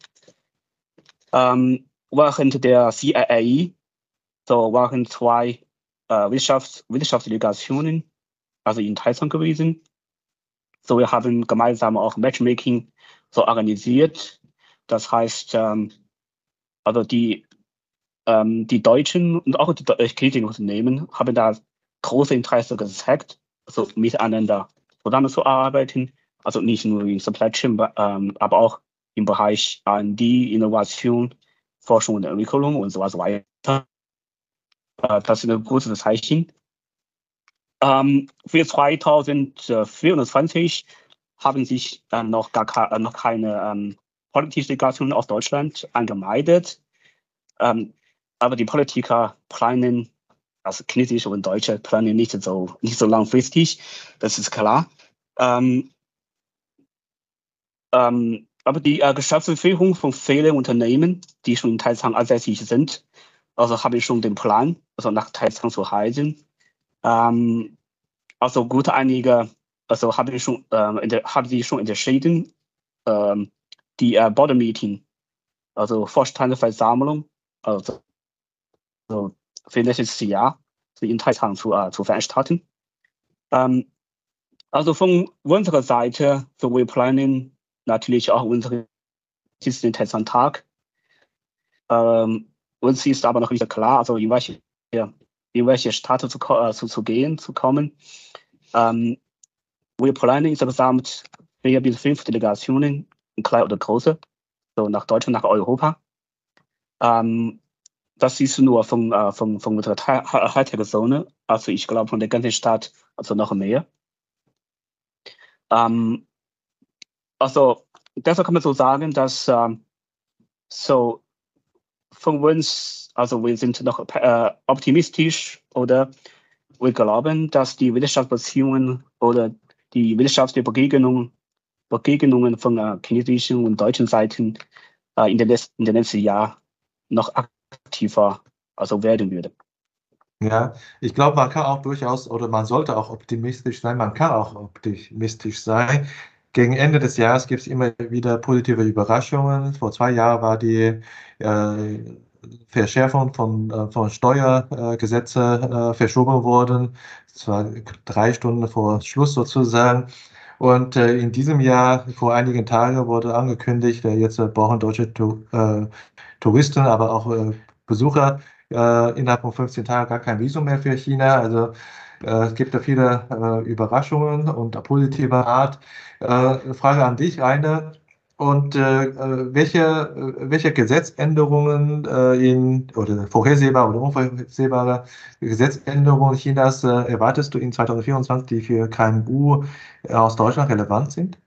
Ähm, während der CIA so waren zwei äh, Wirtschafts Wirtschaftsdelegationen, also in Taizong gewesen. So, wir haben gemeinsam auch Matchmaking so organisiert. Das heißt, ähm, also die, ähm, die Deutschen und auch die chinesischen Unternehmen haben da große Interesse gezeigt, also miteinander zusammenzuarbeiten. Also nicht nur in Supply Chain, ähm, aber auch im Bereich R&D, Innovation Forschung und Entwicklung und so weiter. Äh, das ist ein gutes Zeichen. Ähm, für 2024 haben sich dann noch gar äh, noch keine ähm, politische Delegationen aus Deutschland angemeldet. Ähm, aber die Politiker planen, also chinesische und deutsche planen nicht so, nicht so langfristig, das ist klar. Ähm, ähm, aber die äh, Geschäftsführung von vielen Unternehmen, die schon in Taizang ansässig sind, also habe ich schon den Plan, also nach Taizang zu reisen. Ähm, also gut einige, also habe ich schon, ähm, haben schon entschieden, ähm, die äh, Board Meeting, also Vorstandsversammlung, also, also für nächstes Jahr in Taizang zu, äh, zu veranstalten. Ähm, also von unserer Seite, so wir planen natürlich auch unsere diesen Tag. Ähm, uns ist aber noch nicht klar, also in welche, in welche Stadt zu, äh, zu, zu gehen, zu kommen. Ähm, wir planen insgesamt vier bis fünf Delegationen, klein oder große, so nach Deutschland, nach Europa. Ähm, das ist nur von, äh, von, von der Hightech-Zone, also ich glaube von der ganzen Stadt, also noch mehr. Ähm, also deshalb kann man so sagen, dass ähm, so von uns, also wir sind noch äh, optimistisch oder wir glauben, dass die Wirtschaftsbeziehungen oder die wirtschaftlichen Begegnungen, Begegnungen von äh, chinesischen und deutschen Seiten äh, in, den letzten, in den letzten Jahren noch aktiver also werden würde. Ja, ich glaube, man kann auch durchaus oder man sollte auch optimistisch sein. Man kann auch optimistisch sein. Gegen Ende des Jahres gibt es immer wieder positive Überraschungen. Vor zwei Jahren war die äh, Verschärfung von, äh, von Steuergesetze äh, verschoben worden. Zwar drei Stunden vor Schluss sozusagen. Und äh, in diesem Jahr, vor einigen Tagen, wurde angekündigt, äh, jetzt brauchen deutsche tu äh, Touristen, aber auch äh, Besucher äh, innerhalb von 15 Tagen gar kein Visum mehr für China. Also äh, es gibt da viele äh, Überraschungen und positive Art. Äh, Frage an dich, Rainer. Und äh, äh, welche, welche Gesetzänderungen in, oder vorhersehbare oder unvorhersehbare Gesetzänderungen Chinas erwartest du in 2024, die für KMU aus Deutschland relevant sind?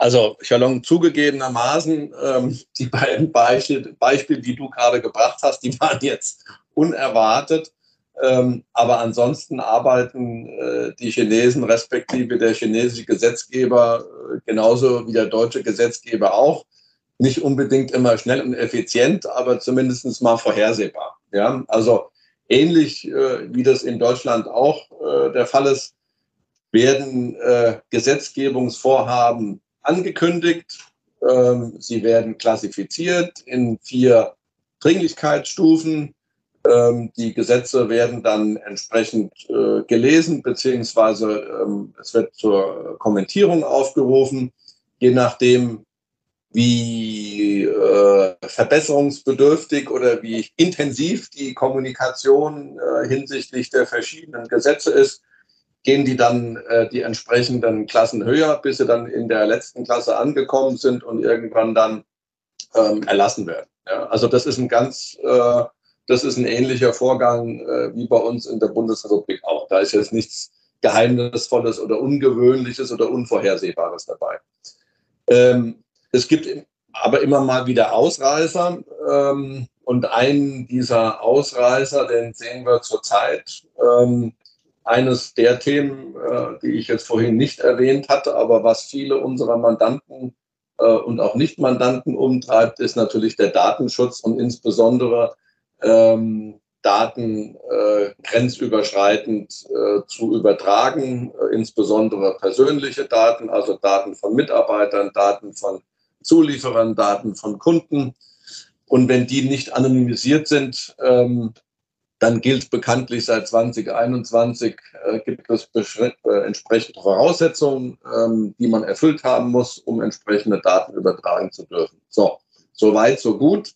Also, Shalom, zugegebenermaßen, ähm, die beiden Beispiele, Beispiele, die du gerade gebracht hast, die waren jetzt unerwartet. Ähm, aber ansonsten arbeiten äh, die Chinesen respektive der chinesische Gesetzgeber äh, genauso wie der deutsche Gesetzgeber auch. Nicht unbedingt immer schnell und effizient, aber zumindest mal vorhersehbar. Ja? Also ähnlich äh, wie das in Deutschland auch äh, der Fall ist, werden äh, Gesetzgebungsvorhaben angekündigt. Ähm, sie werden klassifiziert in vier Dringlichkeitsstufen die Gesetze werden dann entsprechend äh, gelesen, beziehungsweise ähm, es wird zur Kommentierung aufgerufen, je nachdem, wie äh, verbesserungsbedürftig oder wie intensiv die Kommunikation äh, hinsichtlich der verschiedenen Gesetze ist, gehen die dann äh, die entsprechenden Klassen höher, bis sie dann in der letzten Klasse angekommen sind und irgendwann dann ähm, erlassen werden. Ja, also das ist ein ganz äh, das ist ein ähnlicher Vorgang äh, wie bei uns in der Bundesrepublik auch. Da ist jetzt nichts Geheimnisvolles oder Ungewöhnliches oder Unvorhersehbares dabei. Ähm, es gibt aber immer mal wieder Ausreißer. Ähm, und einen dieser Ausreißer, den sehen wir zurzeit. Ähm, eines der Themen, äh, die ich jetzt vorhin nicht erwähnt hatte, aber was viele unserer Mandanten äh, und auch Nicht-Mandanten umtreibt, ist natürlich der Datenschutz und insbesondere ähm, Daten äh, grenzüberschreitend äh, zu übertragen, äh, insbesondere persönliche Daten, also Daten von Mitarbeitern, Daten von Zulieferern, Daten von Kunden. Und wenn die nicht anonymisiert sind, ähm, dann gilt bekanntlich seit 2021, äh, gibt es äh, entsprechende Voraussetzungen, ähm, die man erfüllt haben muss, um entsprechende Daten übertragen zu dürfen. So, so weit, so gut.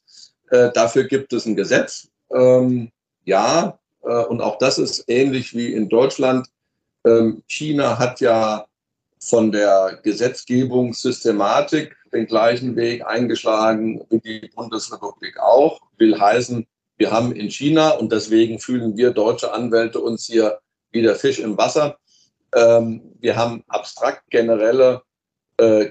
Äh, dafür gibt es ein Gesetz. Ähm, ja, äh, und auch das ist ähnlich wie in Deutschland. Ähm, China hat ja von der Gesetzgebungssystematik den gleichen Weg eingeschlagen wie die Bundesrepublik auch. Will heißen, wir haben in China und deswegen fühlen wir deutsche Anwälte uns hier wie der Fisch im Wasser. Ähm, wir haben abstrakt generelle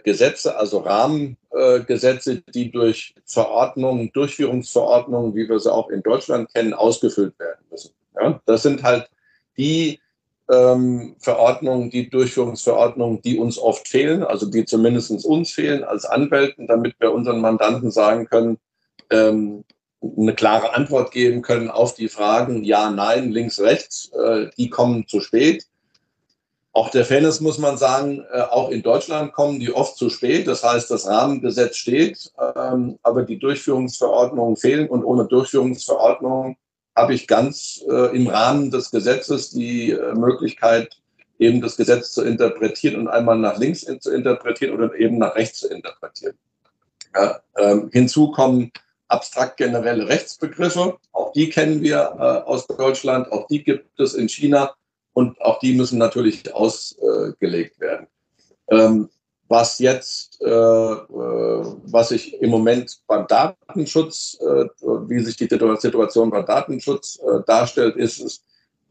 Gesetze, also Rahmengesetze, äh, die durch Verordnungen, Durchführungsverordnungen, wie wir sie auch in Deutschland kennen, ausgefüllt werden müssen. Ja, das sind halt die ähm, Verordnungen, die Durchführungsverordnungen, die uns oft fehlen, also die zumindest uns fehlen als Anwälten, damit wir unseren Mandanten sagen können, ähm, eine klare Antwort geben können auf die Fragen ja, nein, links, rechts, äh, die kommen zu spät. Auch der Fairness muss man sagen, äh, auch in Deutschland kommen die oft zu spät. Das heißt, das Rahmengesetz steht, ähm, aber die Durchführungsverordnungen fehlen. Und ohne Durchführungsverordnung habe ich ganz äh, im Rahmen des Gesetzes die äh, Möglichkeit, eben das Gesetz zu interpretieren und einmal nach links zu interpretieren oder eben nach rechts zu interpretieren. Ähm, hinzu kommen abstrakt generelle Rechtsbegriffe. Auch die kennen wir aus Deutschland. Auch die gibt es in China und auch die müssen natürlich ausgelegt werden. Ähm, was jetzt, äh, äh, was sich im Moment beim Datenschutz, äh, wie sich die Situation beim Datenschutz darstellt, ist es,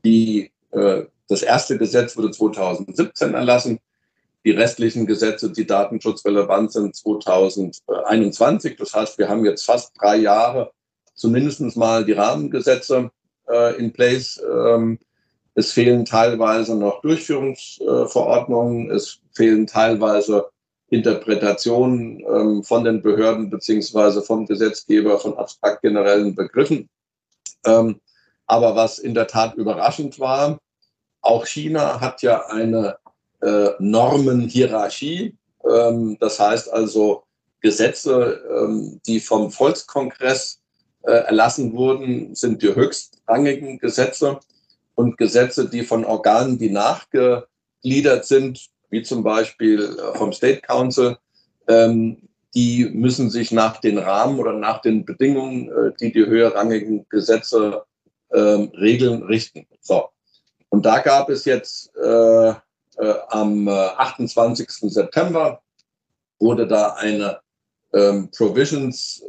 die, das erste Gesetz wurde 2017 erlassen. Die restlichen Gesetze, die datenschutzrelevant sind, 2021. Das heißt, wir haben jetzt fast drei Jahre zumindest mal die Rahmengesetze in place. Ähm, es fehlen teilweise noch Durchführungsverordnungen. Es fehlen teilweise Interpretationen ähm, von den Behörden beziehungsweise vom Gesetzgeber von abstrakt generellen Begriffen. Ähm, aber was in der Tat überraschend war, auch China hat ja eine äh, Normenhierarchie. Ähm, das heißt also Gesetze, die vom Volkskongress äh, erlassen wurden, sind die höchstrangigen Gesetze und Gesetze, die von Organen, die nachgegliedert sind, wie zum Beispiel äh, vom State Council, ähm, die müssen sich nach den Rahmen oder nach den Bedingungen, äh, die die höherrangigen Gesetze ähm, regeln, richten. So. Und da gab es jetzt äh, äh, am 28. September wurde da eine ähm, Provisions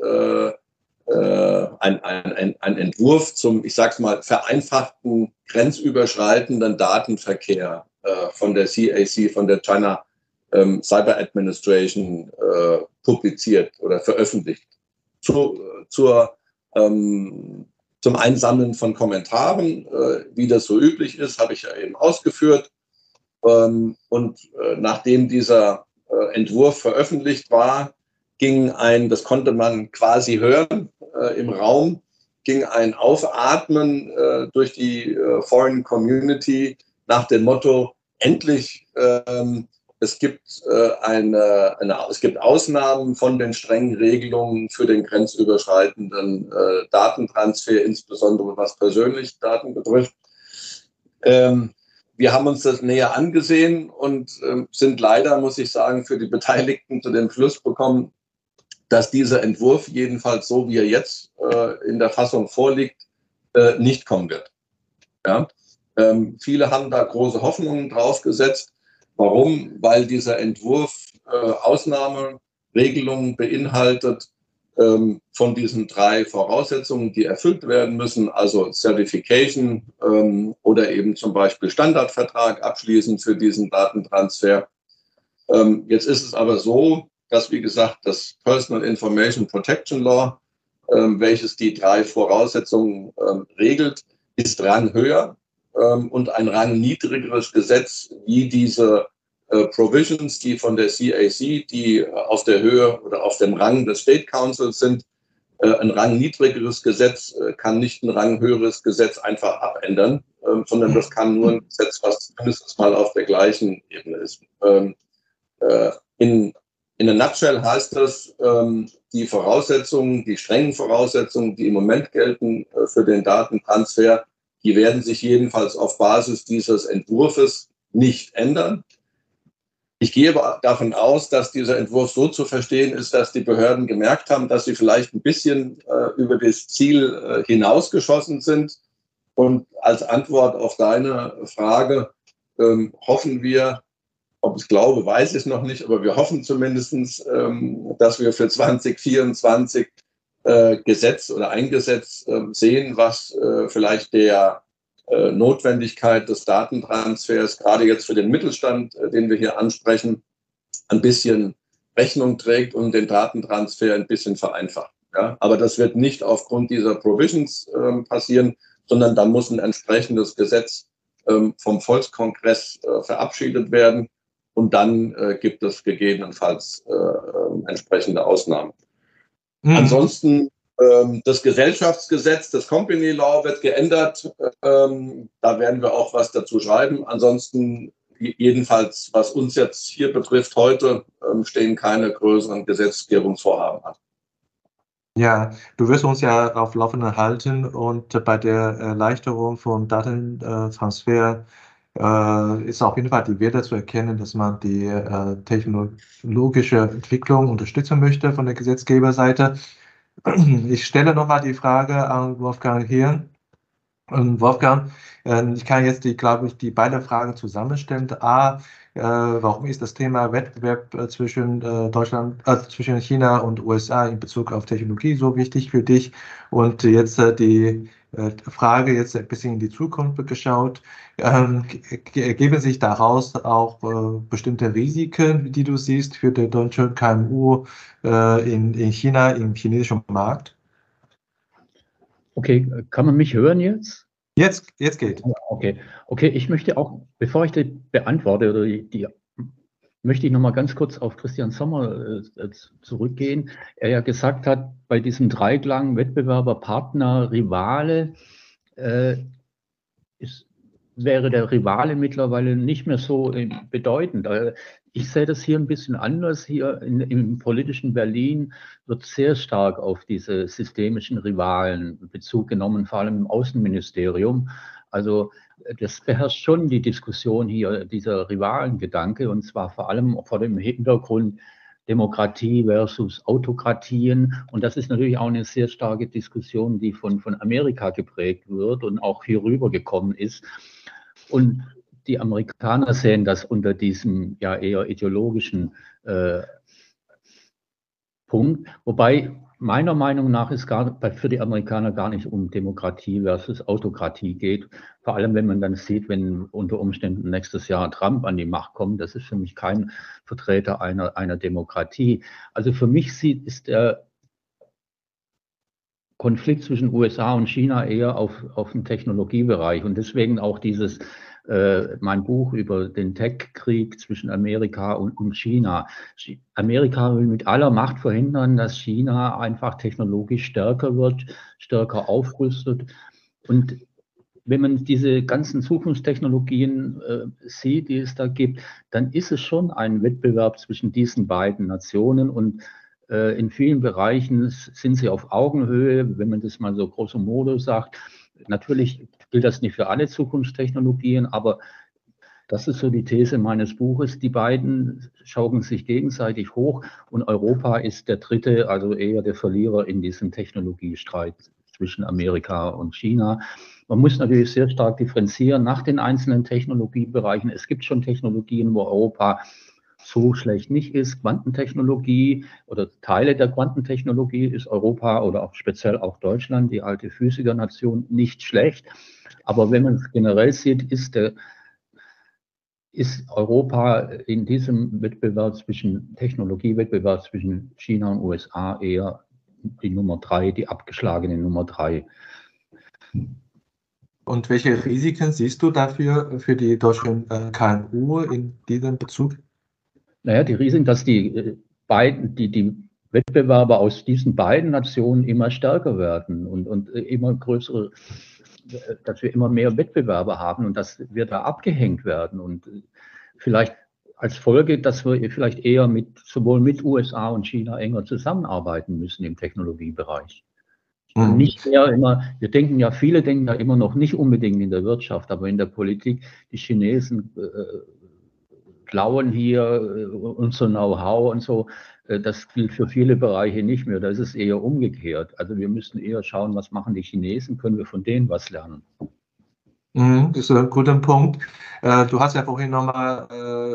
äh, ein, ein, ein Entwurf zum, ich sag's mal, vereinfachten grenzüberschreitenden Datenverkehr äh, von der CAC, von der China ähm, Cyber Administration äh, publiziert oder veröffentlicht. Zu, zur, ähm, zum Einsammeln von Kommentaren, äh, wie das so üblich ist, habe ich ja eben ausgeführt. Ähm, und äh, nachdem dieser äh, Entwurf veröffentlicht war, ging ein, das konnte man quasi hören äh, im Raum, ging ein Aufatmen äh, durch die äh, Foreign Community nach dem Motto, endlich, ähm, es, gibt, äh, eine, eine, es gibt Ausnahmen von den strengen Regelungen für den grenzüberschreitenden äh, Datentransfer, insbesondere was persönliche Daten betrifft. Ähm, wir haben uns das näher angesehen und äh, sind leider, muss ich sagen, für die Beteiligten zu dem Schluss bekommen, dass dieser Entwurf jedenfalls so, wie er jetzt äh, in der Fassung vorliegt, äh, nicht kommen wird. Ja? Ähm, viele haben da große Hoffnungen drauf gesetzt. Warum? Weil dieser Entwurf äh, Ausnahmeregelungen beinhaltet ähm, von diesen drei Voraussetzungen, die erfüllt werden müssen, also Certification ähm, oder eben zum Beispiel Standardvertrag abschließen für diesen Datentransfer. Ähm, jetzt ist es aber so, dass, wie gesagt, das Personal Information Protection Law, ähm, welches die drei Voraussetzungen ähm, regelt, ist ranghöher ähm, und ein rangniedrigeres Gesetz wie diese äh, Provisions, die von der CAC, die auf der Höhe oder auf dem Rang des State Councils sind, äh, ein rangniedrigeres Gesetz äh, kann nicht ein ranghöheres Gesetz einfach abändern, äh, sondern das kann nur ein Gesetz, was mindestens mal auf der gleichen Ebene ist. Ähm, äh, in in der Nutshell heißt das, ähm, die Voraussetzungen, die strengen Voraussetzungen, die im Moment gelten äh, für den Datentransfer, die werden sich jedenfalls auf Basis dieses Entwurfs nicht ändern. Ich gehe davon aus, dass dieser Entwurf so zu verstehen ist, dass die Behörden gemerkt haben, dass sie vielleicht ein bisschen äh, über das Ziel äh, hinausgeschossen sind. Und als Antwort auf deine Frage ähm, hoffen wir, ob ich glaube, weiß ich noch nicht, aber wir hoffen zumindest, ähm, dass wir für 2024 äh, Gesetz oder ein Gesetz äh, sehen, was äh, vielleicht der äh, Notwendigkeit des Datentransfers, gerade jetzt für den Mittelstand, äh, den wir hier ansprechen, ein bisschen Rechnung trägt und den Datentransfer ein bisschen vereinfacht. Ja? Aber das wird nicht aufgrund dieser Provisions ähm, passieren, sondern da muss ein entsprechendes Gesetz ähm, vom Volkskongress äh, verabschiedet werden und dann äh, gibt es gegebenenfalls äh, äh, entsprechende Ausnahmen. Mhm. Ansonsten ähm, das Gesellschaftsgesetz, das Company Law wird geändert. Ähm, da werden wir auch was dazu schreiben. Ansonsten jedenfalls, was uns jetzt hier betrifft, heute ähm, stehen keine größeren Gesetzgebungsvorhaben an. Ja, du wirst uns ja auf Laufenden halten und bei der Erleichterung von Datentransfer äh, ist auf jeden Fall die Werte zu erkennen, dass man die äh, technologische Entwicklung unterstützen möchte von der Gesetzgeberseite. [CLEARS THROAT] Ich stelle nochmal die Frage an Wolfgang Hirn. Und Wolfgang, äh, ich kann jetzt die, glaube ich, die beiden Fragen zusammenstellen. A, äh, warum ist das Thema Wettbewerb äh, zwischen äh, Deutschland, äh, zwischen China und USA in Bezug auf Technologie so wichtig für dich? Und jetzt die Frage jetzt ein bisschen in die Zukunft geschaut. Ähm, ergeben sich daraus auch bestimmte Risiken, die du siehst für die deutsche KMU in, in China, im chinesischen Markt? Okay, kann man mich hören jetzt? Jetzt, jetzt geht. Okay, okay. Ich möchte auch, bevor ich die beantworte oder die, die möchte ich noch mal ganz kurz auf Christian Sommer äh, zurückgehen. Er ja gesagt hat, bei diesem Dreiklang Wettbewerber, Partner, Rivale äh, ist, wäre der Rivale mittlerweile nicht mehr so äh, bedeutend. Äh, ich sehe das hier ein bisschen anders. Hier in, im politischen Berlin wird sehr stark auf diese systemischen Rivalen Bezug genommen, vor allem im Außenministerium. Also das beherrscht schon die Diskussion hier, dieser Rivalengedanke, und zwar vor allem vor dem Hintergrund Demokratie versus Autokratien. Und das ist natürlich auch eine sehr starke Diskussion, die von, von Amerika geprägt wird und auch hier rübergekommen ist. Und die Amerikaner sehen das unter diesem ja eher ideologischen äh, Punkt. Wobei meiner Meinung nach es gar, für die Amerikaner gar nicht um Demokratie versus Autokratie geht. Vor allem, wenn man dann sieht, wenn unter Umständen nächstes Jahr Trump an die Macht kommt, das ist für mich kein Vertreter einer, einer Demokratie. Also für mich sieht, ist der Konflikt zwischen USA und China eher auf, auf den Technologiebereich und deswegen auch dieses äh, mein Buch über den Tech-Krieg zwischen Amerika und, und China. Amerika will mit aller Macht verhindern, dass China einfach technologisch stärker wird, stärker aufrüstet. Und wenn man diese ganzen Zukunftstechnologien äh, sieht, die es da gibt, dann ist es schon ein Wettbewerb zwischen diesen beiden Nationen und äh, in vielen Bereichen sind sie auf Augenhöhe, wenn man das mal so grosso modo sagt. Natürlich gilt das nicht für alle Zukunftstechnologien, aber das ist so die These meines Buches. Die beiden schaukeln sich gegenseitig hoch und Europa ist der dritte, also eher der Verlierer in diesem Technologiestreit zwischen Amerika und China. Man muss natürlich sehr stark differenzieren nach den einzelnen Technologiebereichen. Es gibt schon Technologien, wo Europa so schlecht nicht ist. Quantentechnologie oder Teile der Quantentechnologie ist Europa oder auch speziell auch Deutschland, die alte Physikernation, nicht schlecht. Aber wenn man es generell sieht, ist, der, ist Europa in diesem Wettbewerb zwischen Technologiewettbewerb zwischen China und USA eher die Nummer drei, die abgeschlagene Nummer drei. Und welche Risiken siehst du dafür für die deutschen äh, KMU in diesem Bezug? Naja, die Risiken, dass die äh, beiden, die, die Wettbewerber aus diesen beiden Nationen immer stärker werden und, und äh, immer größere, äh, dass wir immer mehr Wettbewerber haben und dass wir da abgehängt werden und vielleicht als Folge, dass wir vielleicht eher mit, sowohl mit USA und China enger zusammenarbeiten müssen im Technologiebereich. Mhm. Nicht mehr immer, wir denken ja, viele denken ja immer noch nicht unbedingt in der Wirtschaft, aber in der Politik, die Chinesen äh, klauen hier äh, unser Know-how und so. Äh, das gilt für viele Bereiche nicht mehr. Da ist eher umgekehrt. Also wir müssen eher schauen, was machen die Chinesen, können wir von denen was lernen. Mhm, das ist ein guter Punkt. Äh, du hast ja vorhin nochmal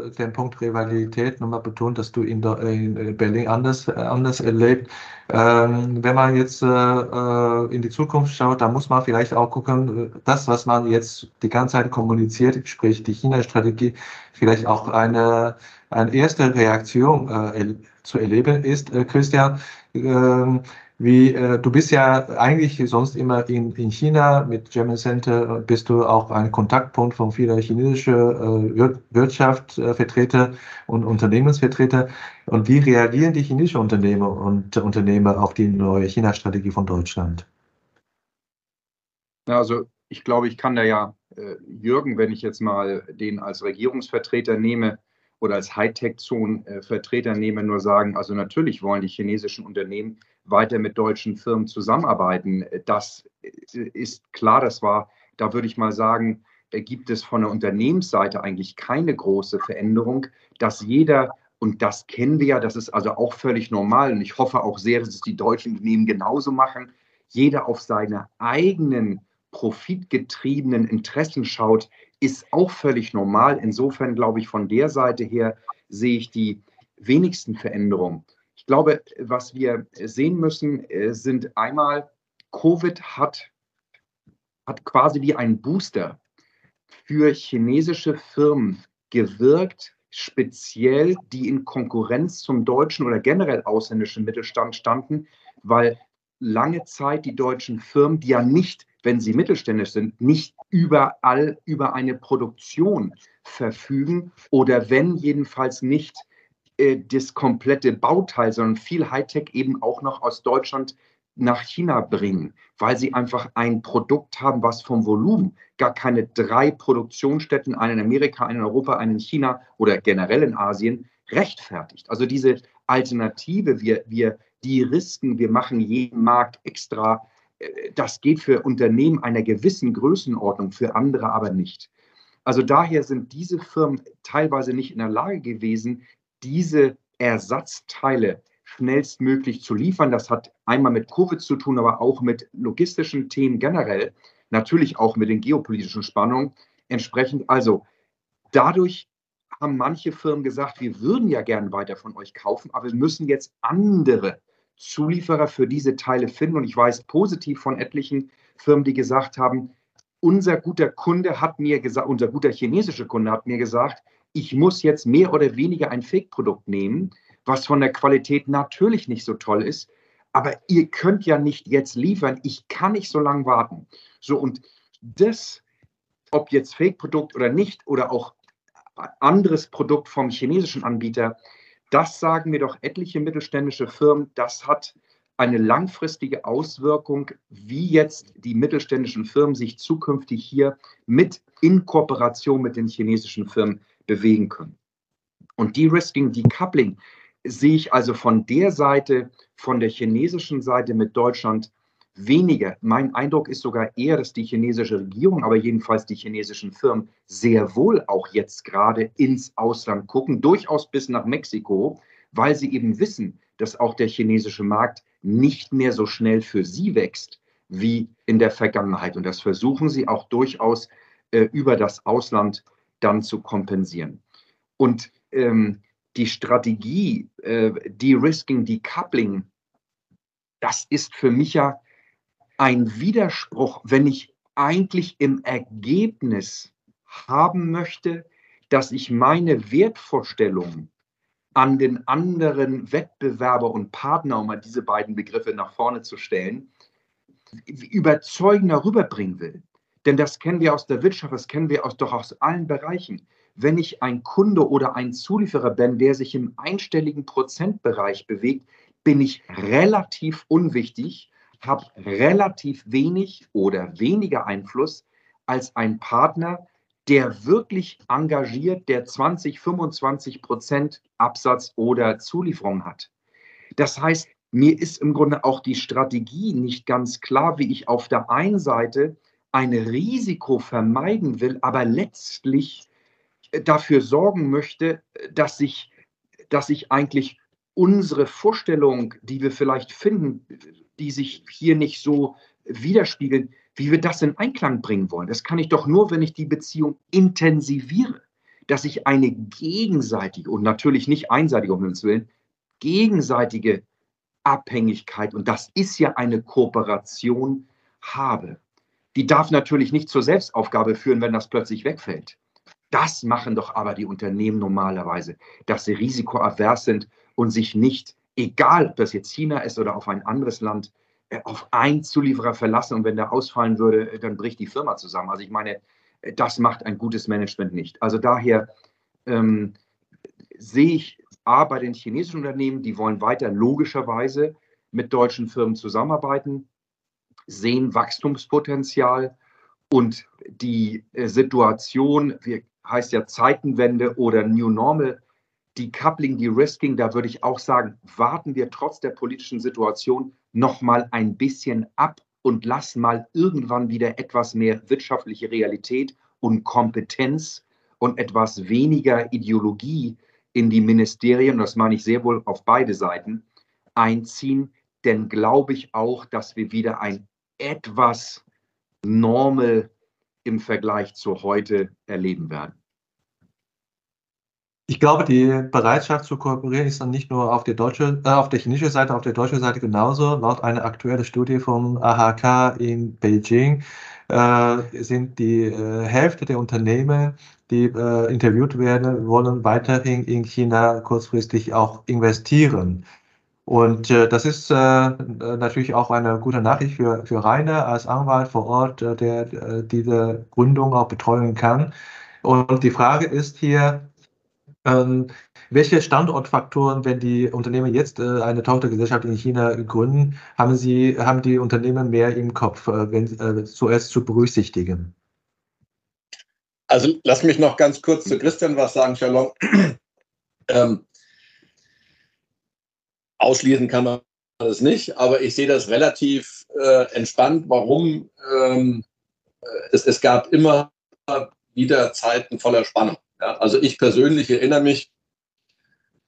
äh, den Punkt Rivalität nochmal betont, dass du in, in Berlin anders, anders erlebt. Ähm, wenn man jetzt in die Zukunft schaut, da muss man vielleicht auch gucken, das, was man jetzt die ganze Zeit kommuniziert, sprich die China-Strategie, vielleicht auch eine, eine erste Reaktion zu erleben ist. Christian, ähm, wie, äh, du bist ja eigentlich sonst immer in, in China mit German Center, bist du auch ein Kontaktpunkt von vieler chinesischer äh, Wirtschaftsvertreter und Unternehmensvertreter. Und wie reagieren die chinesischen Unternehmer und Unternehmer auf die neue China-Strategie von Deutschland? Also ich glaube, ich kann da ja äh, Jürgen, wenn ich jetzt mal den als Regierungsvertreter nehme, oder als Hightech-Zone-Vertreter nehme, nur sagen, also natürlich wollen die chinesischen Unternehmen weiter mit deutschen Firmen zusammenarbeiten. Das ist klar, das war, da würde ich mal sagen, gibt es von der Unternehmensseite eigentlich keine große Veränderung, dass jeder, und das kennen wir ja, das ist also auch völlig normal und ich hoffe auch sehr, dass es die deutschen Unternehmen genauso machen, jeder auf seine eigenen profitgetriebenen Interessen schaut, ist auch völlig normal. Insofern glaube ich, von der Seite her sehe ich die wenigsten Veränderungen. Ich glaube, was wir sehen müssen, äh, sind einmal, Covid hat, hat quasi wie ein Booster für chinesische Firmen gewirkt, speziell die in Konkurrenz zum deutschen oder generell ausländischen Mittelstand standen, weil lange Zeit die deutschen Firmen, die ja nicht, wenn sie mittelständisch sind, nicht überall über eine Produktion verfügen oder wenn jedenfalls nicht äh, das komplette Bauteil, sondern viel Hightech eben auch noch aus Deutschland nach China bringen, weil sie einfach ein Produkt haben, was vom Volumen gar keine drei Produktionsstätten, einen in Amerika, einen in Europa, einen in China oder generell in Asien, rechtfertigt. Also diese Alternative, wir, wir die Risken, wir machen jeden Markt extra, äh, das geht für Unternehmen einer gewissen Größenordnung, für andere aber nicht. Also daher sind diese Firmen teilweise nicht in der Lage gewesen, diese Ersatzteile schnellstmöglich zu liefern. Das hat einmal mit Covid zu tun, aber auch mit logistischen Themen generell, natürlich auch mit den geopolitischen Spannungen. Entsprechend, also dadurch haben manche Firmen gesagt, wir würden ja gerne weiter von euch kaufen, aber wir müssen jetzt andere Zulieferer für diese Teile finden. Und ich weiß positiv von etlichen Firmen, die gesagt haben, unser guter Kunde hat mir gesagt, unser guter chinesischer Kunde hat mir gesagt, ich muss jetzt mehr oder weniger ein Fake-Produkt nehmen, was von der Qualität natürlich nicht so toll ist. Aber ihr könnt ja nicht jetzt liefern. Ich kann nicht so lange warten. So, und das, ob jetzt Fake-Produkt oder nicht, oder auch anderes Produkt vom chinesischen Anbieter, das sagen mir doch etliche mittelständische Firmen, das hat eine langfristige Auswirkung, wie jetzt die mittelständischen Firmen sich zukünftig hier mit in Kooperation mit den chinesischen Firmen bewegen können. Und De-Risking, Decoupling sehe ich also von der Seite, von der chinesischen Seite mit Deutschland weniger. Mein Eindruck ist sogar eher, dass die chinesische Regierung, aber jedenfalls die chinesischen Firmen sehr wohl auch jetzt gerade ins Ausland gucken, durchaus bis nach Mexiko, weil sie eben wissen, dass auch der chinesische Markt nicht mehr so schnell für sie wächst wie in der Vergangenheit. Und das versuchen sie auch durchaus äh, über das Ausland dann zu kompensieren. Und ähm, die Strategie, äh, De-Risking, Decoupling, das ist für mich ja ein Widerspruch, wenn ich eigentlich im Ergebnis haben möchte, dass ich meine Wertvorstellungen an den anderen Wettbewerber und Partner, um mal diese beiden Begriffe nach vorne zu stellen, überzeugender rüberbringen will. Denn das kennen wir aus der Wirtschaft, das kennen wir aus, doch aus allen Bereichen. Wenn ich ein Kunde oder ein Zulieferer bin, der sich im einstelligen Prozentbereich bewegt, bin ich relativ unwichtig, habe relativ wenig oder weniger Einfluss als ein Partner, der wirklich engagiert, der 20, 25 Prozent Absatz oder Zulieferung hat. Das heißt, mir ist im Grunde auch die Strategie nicht ganz klar, wie ich auf der einen Seite ein Risiko vermeiden will, aber letztlich äh, dafür sorgen möchte, dass sich, dass sich eigentlich unsere Vorstellung, die wir vielleicht finden, die sich hier nicht so widerspiegeln, wie wir das in Einklang bringen wollen. Das kann ich doch nur, wenn ich die Beziehung intensiviere, dass ich eine gegenseitige und natürlich nicht einseitige, um uns Willen, gegenseitige Abhängigkeit, und das ist ja eine Kooperation, habe. Die darf natürlich nicht zur Selbstaufgabe führen, wenn das plötzlich wegfällt. Das machen doch aber die Unternehmen normalerweise, dass sie risikoavers sind und sich nicht, egal ob das jetzt China ist oder auf ein anderes Land, äh, auf einen Zulieferer verlassen. Und wenn der ausfallen würde, äh, dann bricht die Firma zusammen. Also ich meine, äh, das macht ein gutes Management nicht. Also daher ähm, sehe ich A bei den chinesischen Unternehmen, die wollen weiter logischerweise mit deutschen Firmen zusammenarbeiten sehen Wachstumspotenzial und die äh, Situation, wie heißt ja Zeitenwende oder New Normal, die Coupling, die Risking, da würde ich auch sagen, warten wir trotz der politischen Situation noch mal ein bisschen ab und lassen mal irgendwann wieder etwas mehr wirtschaftliche Realität und Kompetenz und etwas weniger Ideologie in die Ministerien, das meine ich sehr wohl auf beide Seiten, einziehen. Denn glaube ich auch, dass wir wieder ein etwas Normal im Vergleich zu heute erleben werden? Ich glaube, die Bereitschaft zu kooperieren ist dann nicht nur auf der deutschen, äh, auf der chinesischen Seite, auf der deutschen Seite genauso. Laut einer aktuellen Studie vom AHK in Beijing äh, sind die äh, Hälfte der Unternehmen, die äh, interviewt werden, wollen weiterhin in China kurzfristig auch investieren. Und äh, das ist äh, natürlich auch eine gute Nachricht für, für Rainer als Anwalt vor Ort, äh, der äh, diese Gründung auch betreuen kann. Und die Frage ist hier, ähm, welche Standortfaktoren, wenn die Unternehmen jetzt äh, eine Tochtergesellschaft in China gründen, haben sie, haben die Unternehmen mehr im Kopf, äh, wenn äh, zuerst zu berücksichtigen? Also lass mich noch ganz kurz zu Christian was sagen, Shalom. [CLEARS THROAT] ähm, ausschließen kann man das nicht, aber ich sehe das relativ äh, entspannt. Warum? Ähm, es, es gab immer wieder Zeiten voller Spannung. Ja, also ich persönlich erinnere mich,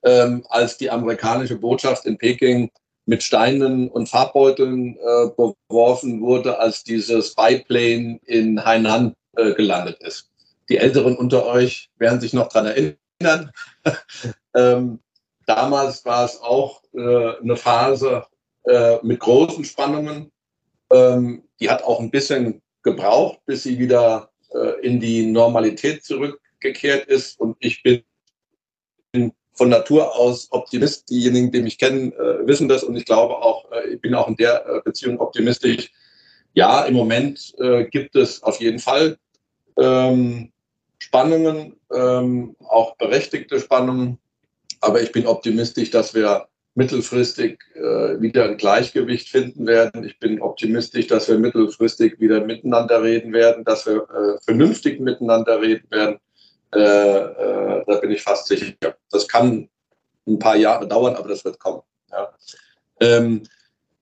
ähm, als die amerikanische Botschaft in Peking mit Steinen und Farbbeuteln äh, beworfen wurde, als dieses Biplane in Hainan äh, gelandet ist. Die Älteren unter euch werden sich noch daran erinnern. [LAUGHS] ähm, damals war es auch äh, eine Phase äh, mit großen Spannungen. Ähm, die hat auch ein bisschen gebraucht, bis sie wieder äh, in die Normalität zurück gekehrt ist. Und ich bin von Natur aus Optimist. Diejenigen, die mich kennen, äh, wissen das. Und ich glaube auch, äh, ich bin auch in der äh, Beziehung optimistisch. Ja, im Moment gibt es auf jeden Fall ähm, Spannungen, ähm, auch berechtigte Spannungen. Aber ich bin optimistisch, dass wir mittelfristig äh, wieder ein Gleichgewicht finden werden. Ich bin optimistisch, dass wir mittelfristig wieder miteinander reden werden, dass wir äh, vernünftig miteinander reden werden. Äh, äh, da bin ich fast sicher. Das kann ein paar Jahre dauern, aber das wird kommen. Ja. Ähm,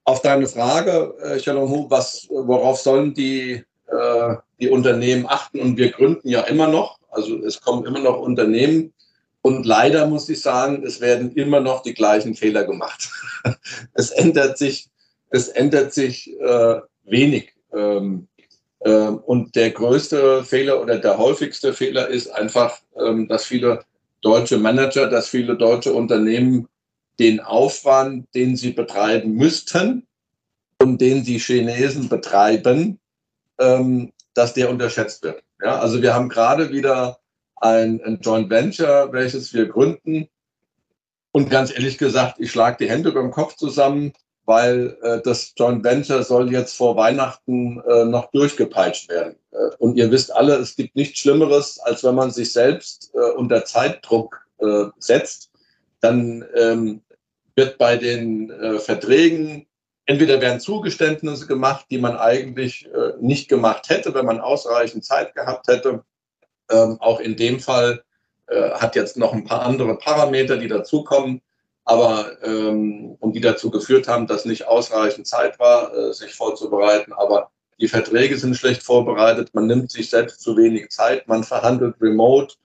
auf deine Frage, äh, Hu, was, worauf sollen die, äh, die Unternehmen achten? Und wir gründen ja immer noch, also es kommen immer noch Unternehmen. Und leider muss ich sagen, es werden immer noch die gleichen Fehler gemacht. [LAUGHS] es ändert sich, es ändert sich äh, wenig. Ähm, ähm, und der größte Fehler oder der häufigste Fehler ist einfach, ähm, dass viele deutsche Manager, dass viele deutsche Unternehmen den Aufwand, den sie betreiben müssten und den die Chinesen betreiben, ähm, dass der unterschätzt wird. Ja, also wir haben gerade wieder ein, ein Joint Venture, welches wir gründen. Und ganz ehrlich gesagt, ich schlage die Hände beim Kopf zusammen weil äh, das Joint Venture soll jetzt vor Weihnachten äh, noch durchgepeitscht werden. Äh, und ihr wisst alle, es gibt nichts Schlimmeres, als wenn man sich selbst äh, unter Zeitdruck äh, setzt. Dann ähm, wird bei den äh, Verträgen entweder werden Zugeständnisse gemacht, die man eigentlich äh, nicht gemacht hätte, wenn man ausreichend Zeit gehabt hätte. Ähm, auch in dem Fall äh, hat jetzt noch ein paar andere Parameter, die dazukommen aber ähm, und die dazu geführt haben, dass nicht ausreichend Zeit war, äh, sich vorzubereiten. Aber die Verträge sind schlecht vorbereitet, man nimmt sich selbst zu wenig Zeit, man verhandelt remote,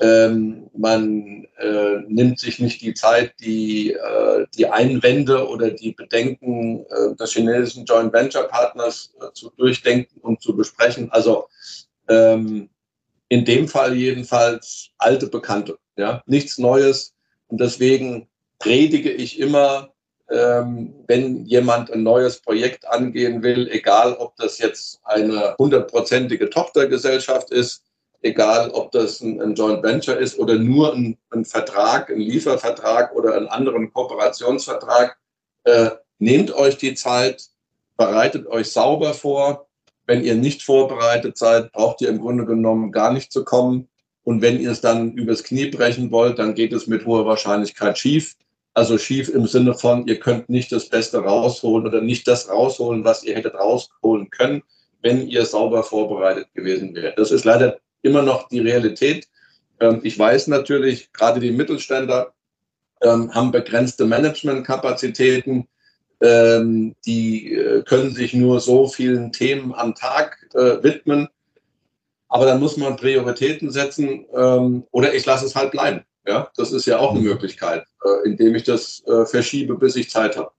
ähm, man äh, nimmt sich nicht die Zeit, die, äh, die Einwände oder die Bedenken äh, des chinesischen Joint Venture Partners äh, zu durchdenken und zu besprechen. Also ähm, in dem Fall jedenfalls alte Bekannte, ja, nichts Neues. Und deswegen predige ich immer, ähm, wenn jemand ein neues Projekt angehen will, egal ob das jetzt eine hundertprozentige Tochtergesellschaft ist, egal ob das ein, ein Joint Venture ist oder nur ein, ein, Vertrag, ein Liefervertrag oder einen anderen Kooperationsvertrag, äh, nehmt euch die Zeit, bereitet euch sauber vor. Wenn ihr nicht vorbereitet seid, braucht ihr im Grunde genommen gar nicht zu kommen. Und wenn ihr es dann übers Knie brechen wollt, dann geht es mit hoher Wahrscheinlichkeit schief. Also schief im Sinne von, ihr könnt nicht das Beste rausholen oder nicht das rausholen, was ihr hättet rausholen können, wenn ihr sauber vorbereitet gewesen wärt. Das ist leider immer noch die Realität. Ähm, ich weiß natürlich, gerade die Mittelständler ähm, haben begrenzte Managementkapazitäten. Ähm, die äh, können sich nur so vielen Themen am Tag äh, widmen. Aber dann muss man Prioritäten setzen oder ich lasse es halt bleiben. Ja, das ist ja auch eine Möglichkeit, äh, indem ich das äh, verschiebe, bis ich Zeit habe.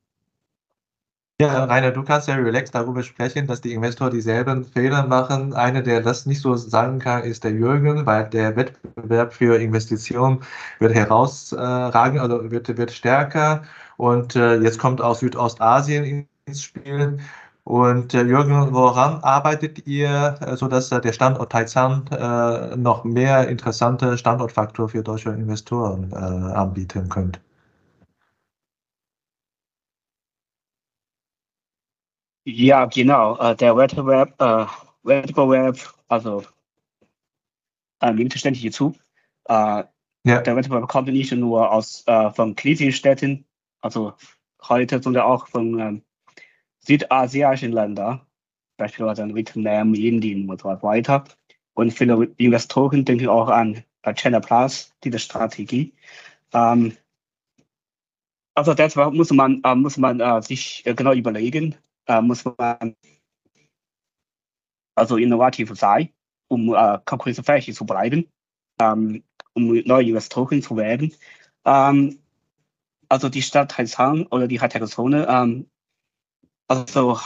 Ja, Rainer, du kannst ja relaxed darüber sprechen, dass die Investoren dieselben Fehler machen. Einer, der das nicht so sagen kann, ist der Jürgen, weil der Wettbewerb für Investitionen wird herausragen, also wird, wird stärker. Und äh, jetzt kommt aus Südostasien ins Spiel. Und äh, Jürgen, woran arbeitet ihr, äh, sodass äh, der Standort Taizan äh, noch mehr interessante Standortfaktor für deutsche Investoren äh, anbieten könnte? Ja, genau. Äh, der Wettbewerb, Wettbewerb also äh, nimmt ständig. Äh, ja. Der Wettbewerb kommt nicht nur aus von kritischen Städten, also heute, sondern auch von ähm, südasiatischen Ländern, beispielsweise Vietnam, Indien und so weiter. Und viele Investoren denken auch an China Plus, diese Strategie. Ähm, also deshalb muss man, äh, muss man äh, sich genau überlegen, äh, muss man also innovativ sein, um äh, konkurrenzfähig zu bleiben, ähm, um neue Investoren zu werden. Ähm, also die Stadt Taizang oder die Hightech-Zone, ähm, also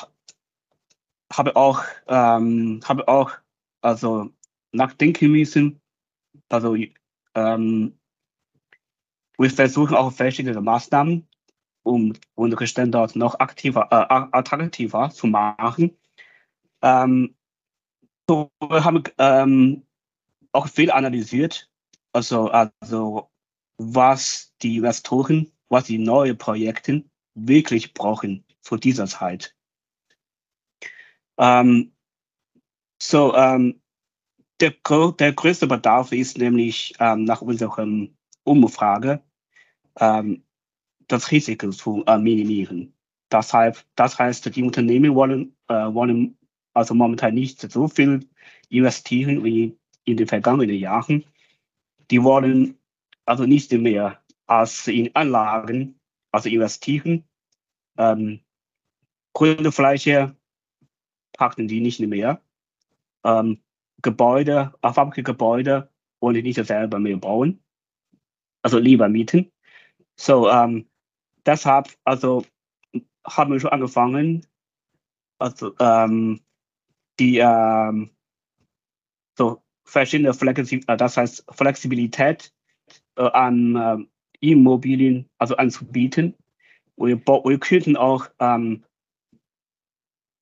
habe auch, ähm, habe auch also nachdenken müssen. Also ähm, wir versuchen auch verschiedene Maßnahmen, um unsere Standort noch aktiver, äh, attraktiver zu machen. Ähm, so, wir haben ähm, auch viel analysiert, also, also was die Investoren, was die neuen Projekte wirklich brauchen zu dieser Zeit. Ähm, so, ähm, der, der größte Bedarf ist nämlich ähm, nach unserer Umfrage das Risiko zu äh, minimieren. Deshalb, das heißt, die Unternehmen wollen, äh, wollen also momentan nicht so viel investieren wie in den vergangenen Jahren. Die wollen also nicht mehr als in Anlagen also investieren. Ähm, Grünfläche packen die nicht mehr. Ähm, Gebäude, Fabrikgebäude wollen die nicht selber mehr bauen. Also lieber mieten. So, ähm, deshalb, also haben wir schon angefangen, also ähm, die ähm, so verschiedene Flexi äh, das heißt Flexibilität äh, an Immobilien also anzubieten. Wir, wir könnten auch ähm,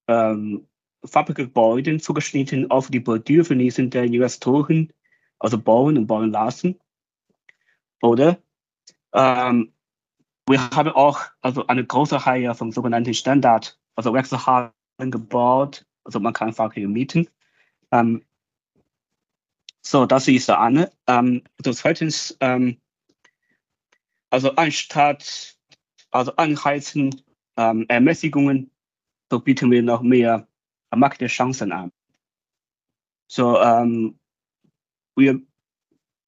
ähm, Fabrikgebäude zugeschnitten auf die Bedürfnisse der Investoren also bauen und bauen lassen. Oder ähm, wir haben auch also eine große Reihe von sogenannten Standard, also Wechselhallen gebaut. Also man kann Fahrzeuge mieten. Ähm, so, das ist der eine. Ähm, also zweitens, ähm, also anstatt also Anheizen, ähm, Ermäßigungen, so bieten wir noch mehr Marktchancen an. So, ähm, wir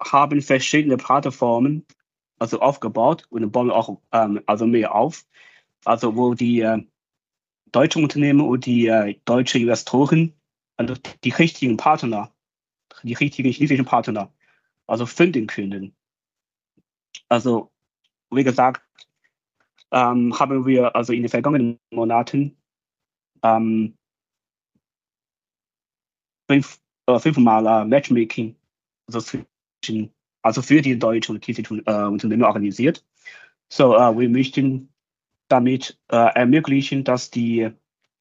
haben verschiedene Plattformen, also aufgebaut und bauen auch ähm, also mehr auf. Also wo die äh, deutschen Unternehmen und die äh, deutschen Investoren, also die richtigen Partner, die richtigen chinesischen Partner, also finden können. Also wie gesagt, ähm, haben wir also in den vergangenen Monaten ähm, fünf, äh, fünfmal äh, Matchmaking also zwischen also für die deutschen und äh, Unternehmen organisiert. So, äh, wir möchten damit äh, ermöglichen, dass die,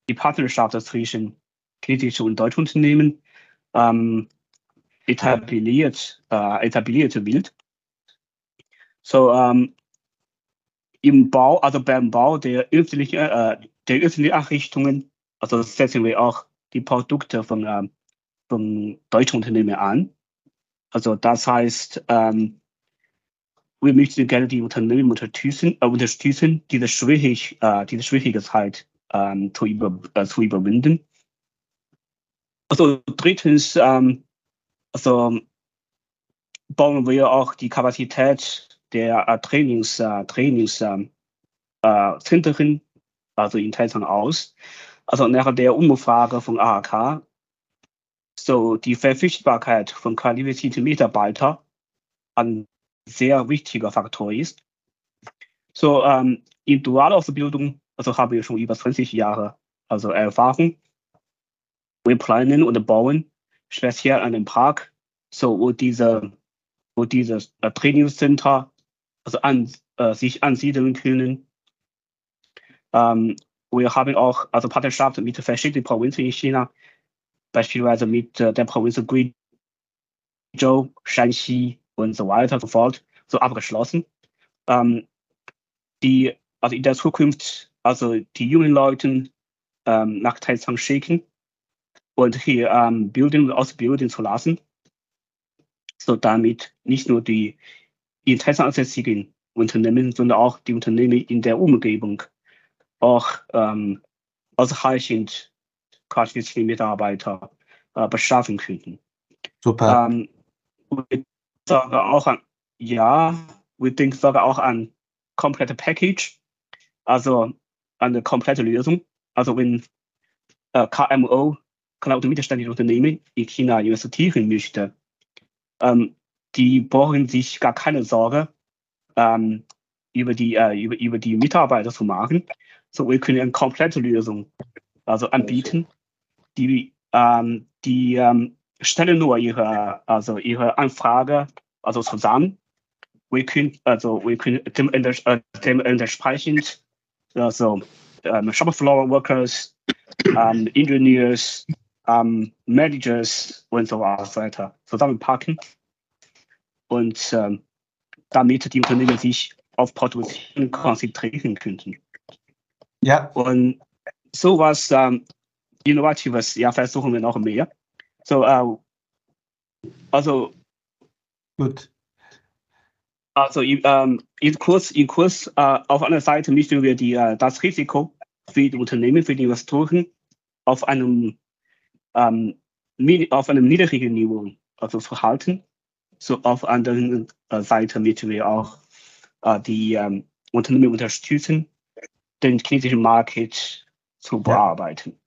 die Partnerschaft zwischen chinesischen und deutschen Unternehmen ähm, etabliert, äh, etabliert wird. So, ähm, im Bau, also beim Bau der öffentlichen, äh, der öffentlichen Einrichtungen, also setzen wir auch die Produkte von, äh, von deutschen Unternehmen an. Also das heißt, ähm, wir möchten gerne die Unternehmen unterstützen, äh, unterstützen diese, schwierig, äh, diese Schwierigkeit ähm, zu, über, äh, zu überwinden. Also drittens, ähm, also bauen wir auch die Kapazität der äh, Trainings, äh, Trainings äh, also in Taizang aus. Also nach der Umfrage von AHK so die Verfügbarkeit von qualifizierten Mitarbeitern ein sehr wichtiger Faktor ist. So ähm, in Dualausbildung also haben wir schon über 20 Jahre also Erfahrung. Wir planen und bauen speziell einen Park, so wo diese, wo dieses Trainingscenter also an, äh, sich ansiedeln können. Ähm, wir haben auch also Partnerschaft mit verschiedenen Provinzen in China, beispielsweise mit äh, der Provinz Guizhou, Shanxi und so weiter und so fort, so abgeschlossen. Ähm, die, also in der Zukunft, also die jungen Leute ähm, nach Taizang schicken und hier ähm, bilden ausbilden zu lassen, so damit nicht nur die in Taizang ansässigen Unternehmen, sondern auch die Unternehmen in der Umgebung auch ähm, ausreichend qualifizierte Mitarbeiter äh, beschaffen könnten. Super. Ähm, wir sagen auch an, ja, wir denken sogar auch an komplette Package, also eine komplette Lösung. Also wenn äh, KMO, kleine und mittelständische Unternehmen in China investieren möchte, ähm, die brauchen sich gar keine Sorge ähm, über, die, äh, über, über die Mitarbeiter zu machen. So, wir können eine komplette Lösung also anbieten. Die, ähm, die ähm, stellen nur ihre, also ihre Anfrage also zusammen. Wir können, also wir können dem, äh, entsprechend also um, shop floor workers, um, engineers, um, managers und so weiter zusammenpacken und ähm, damit die Unternehmen sich auf Produktion konzentrieren könnten. Ja. Und sowas ähm, Innovatives, ja, versuchen wir noch mehr. So, äh, also. Gut. Also ähm, in Kurs, in Kurs äh, auf einer Seite möchten wir die, äh, das Risiko für die Unternehmen, für die Investoren auf einem, ähm, auf einem niedrigen Niveau also zu halten. So auf anderen äh, Seite möchten wir auch äh, die ähm, Unternehmen unterstützen, den chinesischen Markt zu bearbeiten.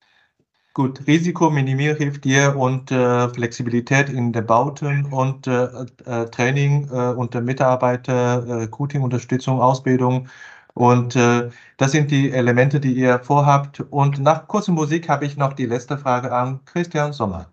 Gut, Risikominimierung hilft dir und äh, Flexibilität in den Bauten und äh, äh, Training äh, und Mitarbeiter, Recruiting, Unterstützung, Ausbildung. Und äh, das sind die Elemente, die ihr vorhabt. Und nach kurzer Musik habe ich noch die letzte Frage an Christian Sommer.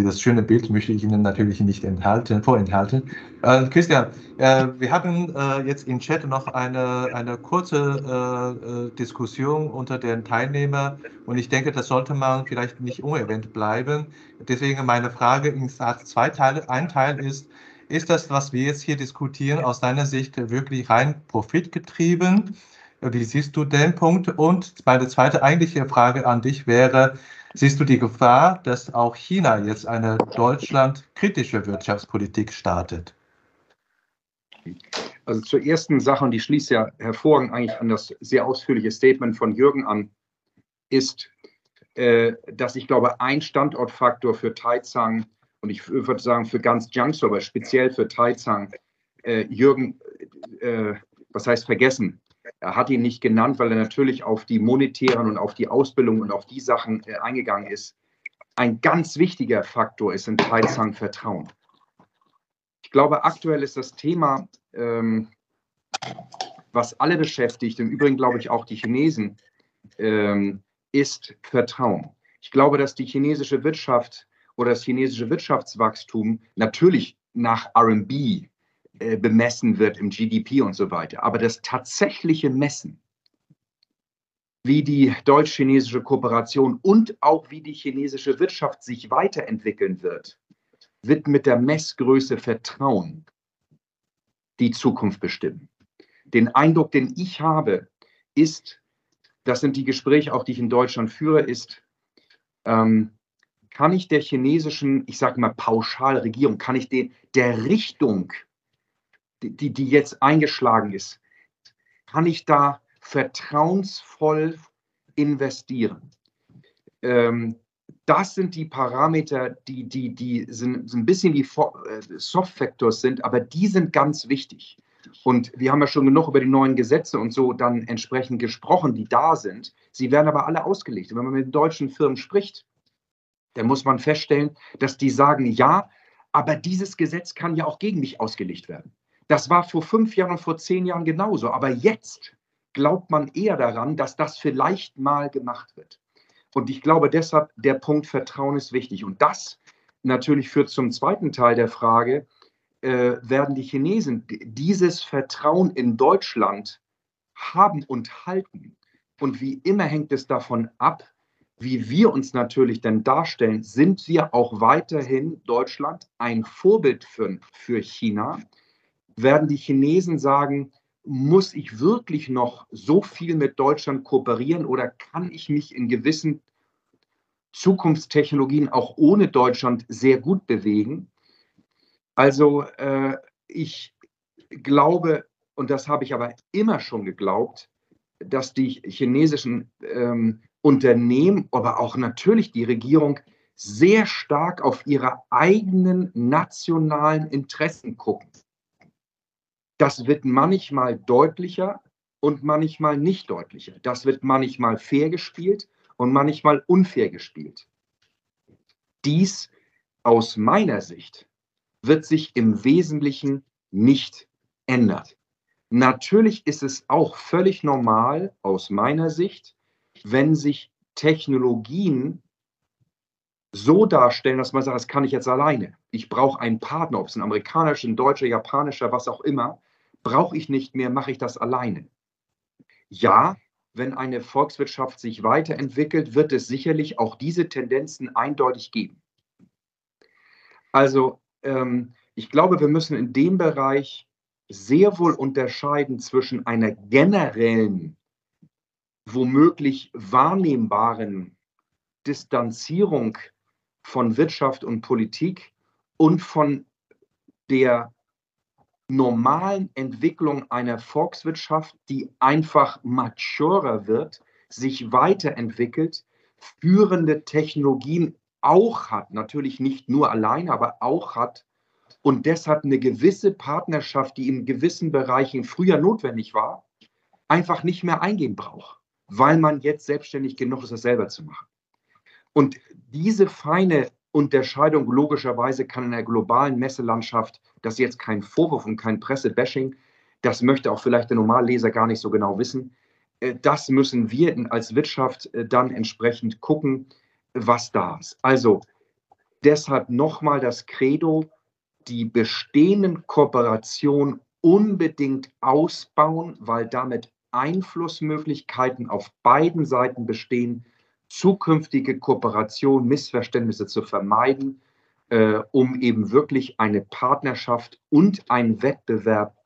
Dieses schöne Bild möchte ich Ihnen natürlich nicht enthalten, vorenthalten. Äh, Christian, äh, wir haben äh, jetzt im Chat noch eine, eine kurze äh, äh, Diskussion unter den Teilnehmern und ich denke, das sollte man vielleicht nicht unerwähnt bleiben. Deswegen meine Frage in zwei Teile. Ein Teil ist, ist das, was wir jetzt hier diskutieren, aus deiner Sicht wirklich rein profitgetrieben? Wie siehst du den Punkt? Und meine zweite eigentliche Frage an dich wäre, Siehst du die Gefahr, dass auch China jetzt eine deutschlandkritische Wirtschaftspolitik startet? Also zur ersten Sache, und die schließt ja hervorragend eigentlich an das sehr ausführliche Statement von Jürgen an, ist, äh, dass ich glaube, ein Standortfaktor für Taizang und ich würde sagen für ganz Jiangsu, aber speziell für Taizang, äh, Jürgen, äh, was heißt vergessen, er hat ihn nicht genannt, weil er natürlich auf die monetären und auf die Ausbildung und auf die Sachen äh, eingegangen ist. Ein ganz wichtiger Faktor ist in Taizang Vertrauen. Ich glaube, aktuell ist das Thema, ähm, was alle beschäftigt, im Übrigen glaube ich auch die Chinesen, ähm, ist Vertrauen. Ich glaube, dass die chinesische Wirtschaft oder das chinesische Wirtschaftswachstum natürlich nach RMB äh, bemessen wird im GDP und so weiter. Aber das tatsächliche Messen, wie die deutsch-chinesische Kooperation und auch wie die chinesische Wirtschaft sich weiterentwickeln wird, wird mit der Messgröße Vertrauen die Zukunft bestimmen. Den Eindruck, den ich habe, ist, das sind die Gespräche, auch die ich in Deutschland führe, ist, ähm, kann ich der chinesischen, ich sage mal Pauschalregierung, kann ich den, der Richtung die, die jetzt eingeschlagen ist, kann ich da vertrauensvoll investieren? Ähm, das sind die Parameter, die, die, die sind, sind ein bisschen wie äh, Soft-Factors sind, aber die sind ganz wichtig. Und wir haben ja schon genug über die neuen Gesetze und so dann entsprechend gesprochen, die da sind. Sie werden aber alle ausgelegt. Und wenn man mit deutschen Firmen spricht, dann muss man feststellen, dass die sagen, ja, aber dieses Gesetz kann ja auch gegen mich ausgelegt werden. Das war vor fünf Jahren vor zehn Jahren genauso. Aber jetzt glaubt man eher daran, dass das vielleicht mal gemacht wird. Und ich glaube deshalb, der Punkt Vertrauen ist wichtig. Und das natürlich führt zum zweiten Teil der Frage, äh, werden die Chinesen dieses Vertrauen in Deutschland haben und halten? Und wie immer hängt es davon ab, wie wir uns natürlich denn darstellen, sind wir auch weiterhin Deutschland ein Vorbild für, für China? Werden die Chinesen sagen, muss ich wirklich noch so viel mit Deutschland kooperieren oder kann ich mich in gewissen Zukunftstechnologien auch ohne Deutschland sehr gut bewegen? Also äh, ich glaube, und das habe ich aber immer schon geglaubt, dass die chinesischen ähm, Unternehmen, aber auch natürlich die Regierung sehr stark auf ihre eigenen nationalen Interessen gucken. Das wird manchmal deutlicher und manchmal nicht deutlicher. Das wird manchmal fair gespielt und manchmal unfair gespielt. Dies aus meiner Sicht wird sich im Wesentlichen nicht ändern. Natürlich ist es auch völlig normal aus meiner Sicht, wenn sich Technologien so darstellen, dass man sagt, das kann ich jetzt alleine. Ich brauche einen Partner, ob es ein amerikanischer, ein deutscher, japanischer, was auch immer, brauche ich nicht mehr, mache ich das alleine. Ja, wenn eine Volkswirtschaft sich weiterentwickelt, wird es sicherlich auch diese Tendenzen eindeutig geben. Also ähm, ich glaube, wir müssen in dem Bereich sehr wohl unterscheiden zwischen einer generellen, womöglich wahrnehmbaren Distanzierung von Wirtschaft und Politik und von der normalen Entwicklung einer Volkswirtschaft, die einfach maturer wird, sich weiterentwickelt, führende Technologien auch hat, natürlich nicht nur alleine, aber auch hat und deshalb eine gewisse Partnerschaft, die in gewissen Bereichen früher notwendig war, einfach nicht mehr eingehen braucht, weil man jetzt selbstständig genug ist, das selber zu machen. Und diese feine Unterscheidung logischerweise kann in der globalen Messelandschaft, das ist jetzt kein Vorwurf und kein Pressebashing, das möchte auch vielleicht der Normalleser gar nicht so genau wissen. Äh, das müssen wir als Wirtschaft äh, dann entsprechend gucken, was da ist. Also deshalb nochmal das Credo, die bestehenden Kooperationen unbedingt ausbauen, weil damit Einflussmöglichkeiten auf beiden Seiten bestehen zukünftige Kooperation, Missverständnisse zu vermeiden, äh, um eben wirklich eine Partnerschaft und einen Wettbewerb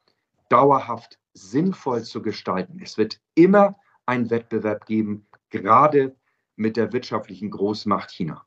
dauerhaft sinnvoll zu gestalten. Es wird immer einen Wettbewerb geben, gerade mit der wirtschaftlichen Großmacht China.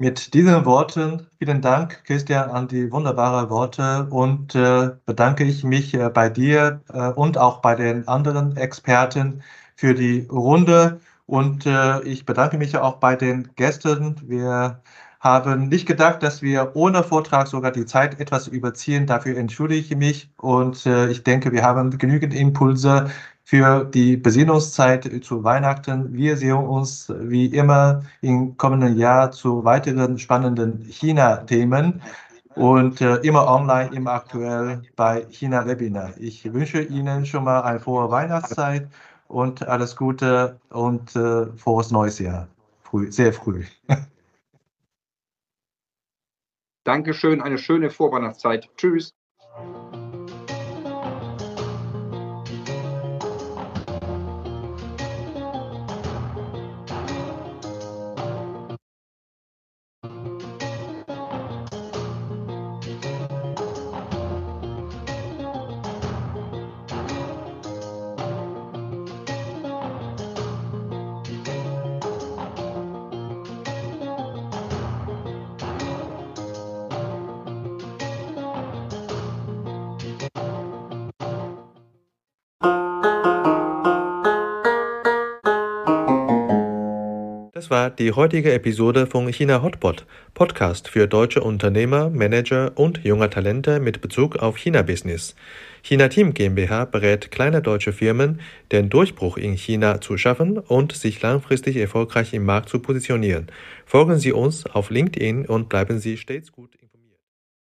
Mit diesen Worten vielen Dank, Christian, an die wunderbaren Worte und äh, bedanke ich mich äh, bei dir äh, und auch bei den anderen Experten für die Runde. Und äh, ich bedanke mich auch bei den Gästen. Wir haben nicht gedacht, dass wir ohne Vortrag sogar die Zeit etwas überziehen. Dafür entschuldige ich mich. Und äh, ich denke, wir haben genügend Impulse für die Besinnungszeit zu Weihnachten. Wir sehen uns wie immer im kommenden Jahr zu weiteren spannenden China-Themen und äh, immer online, immer aktuell bei China Webinar. Ich wünsche Ihnen schon mal eine frohe Weihnachtszeit und alles Gute und äh, frohes neues Jahr. Früh, sehr früh. [LAUGHS] Dankeschön, eine schöne Vorweihnachtszeit. Tschüss. Die heutige Episode von China Hotpot, Podcast für deutsche Unternehmer, Manager und junge Talente mit Bezug auf China-Business. China Team GmbH berät kleine deutsche Firmen, den Durchbruch in China zu schaffen und sich langfristig erfolgreich im Markt zu positionieren. Folgen Sie uns auf LinkedIn und bleiben Sie stets gut.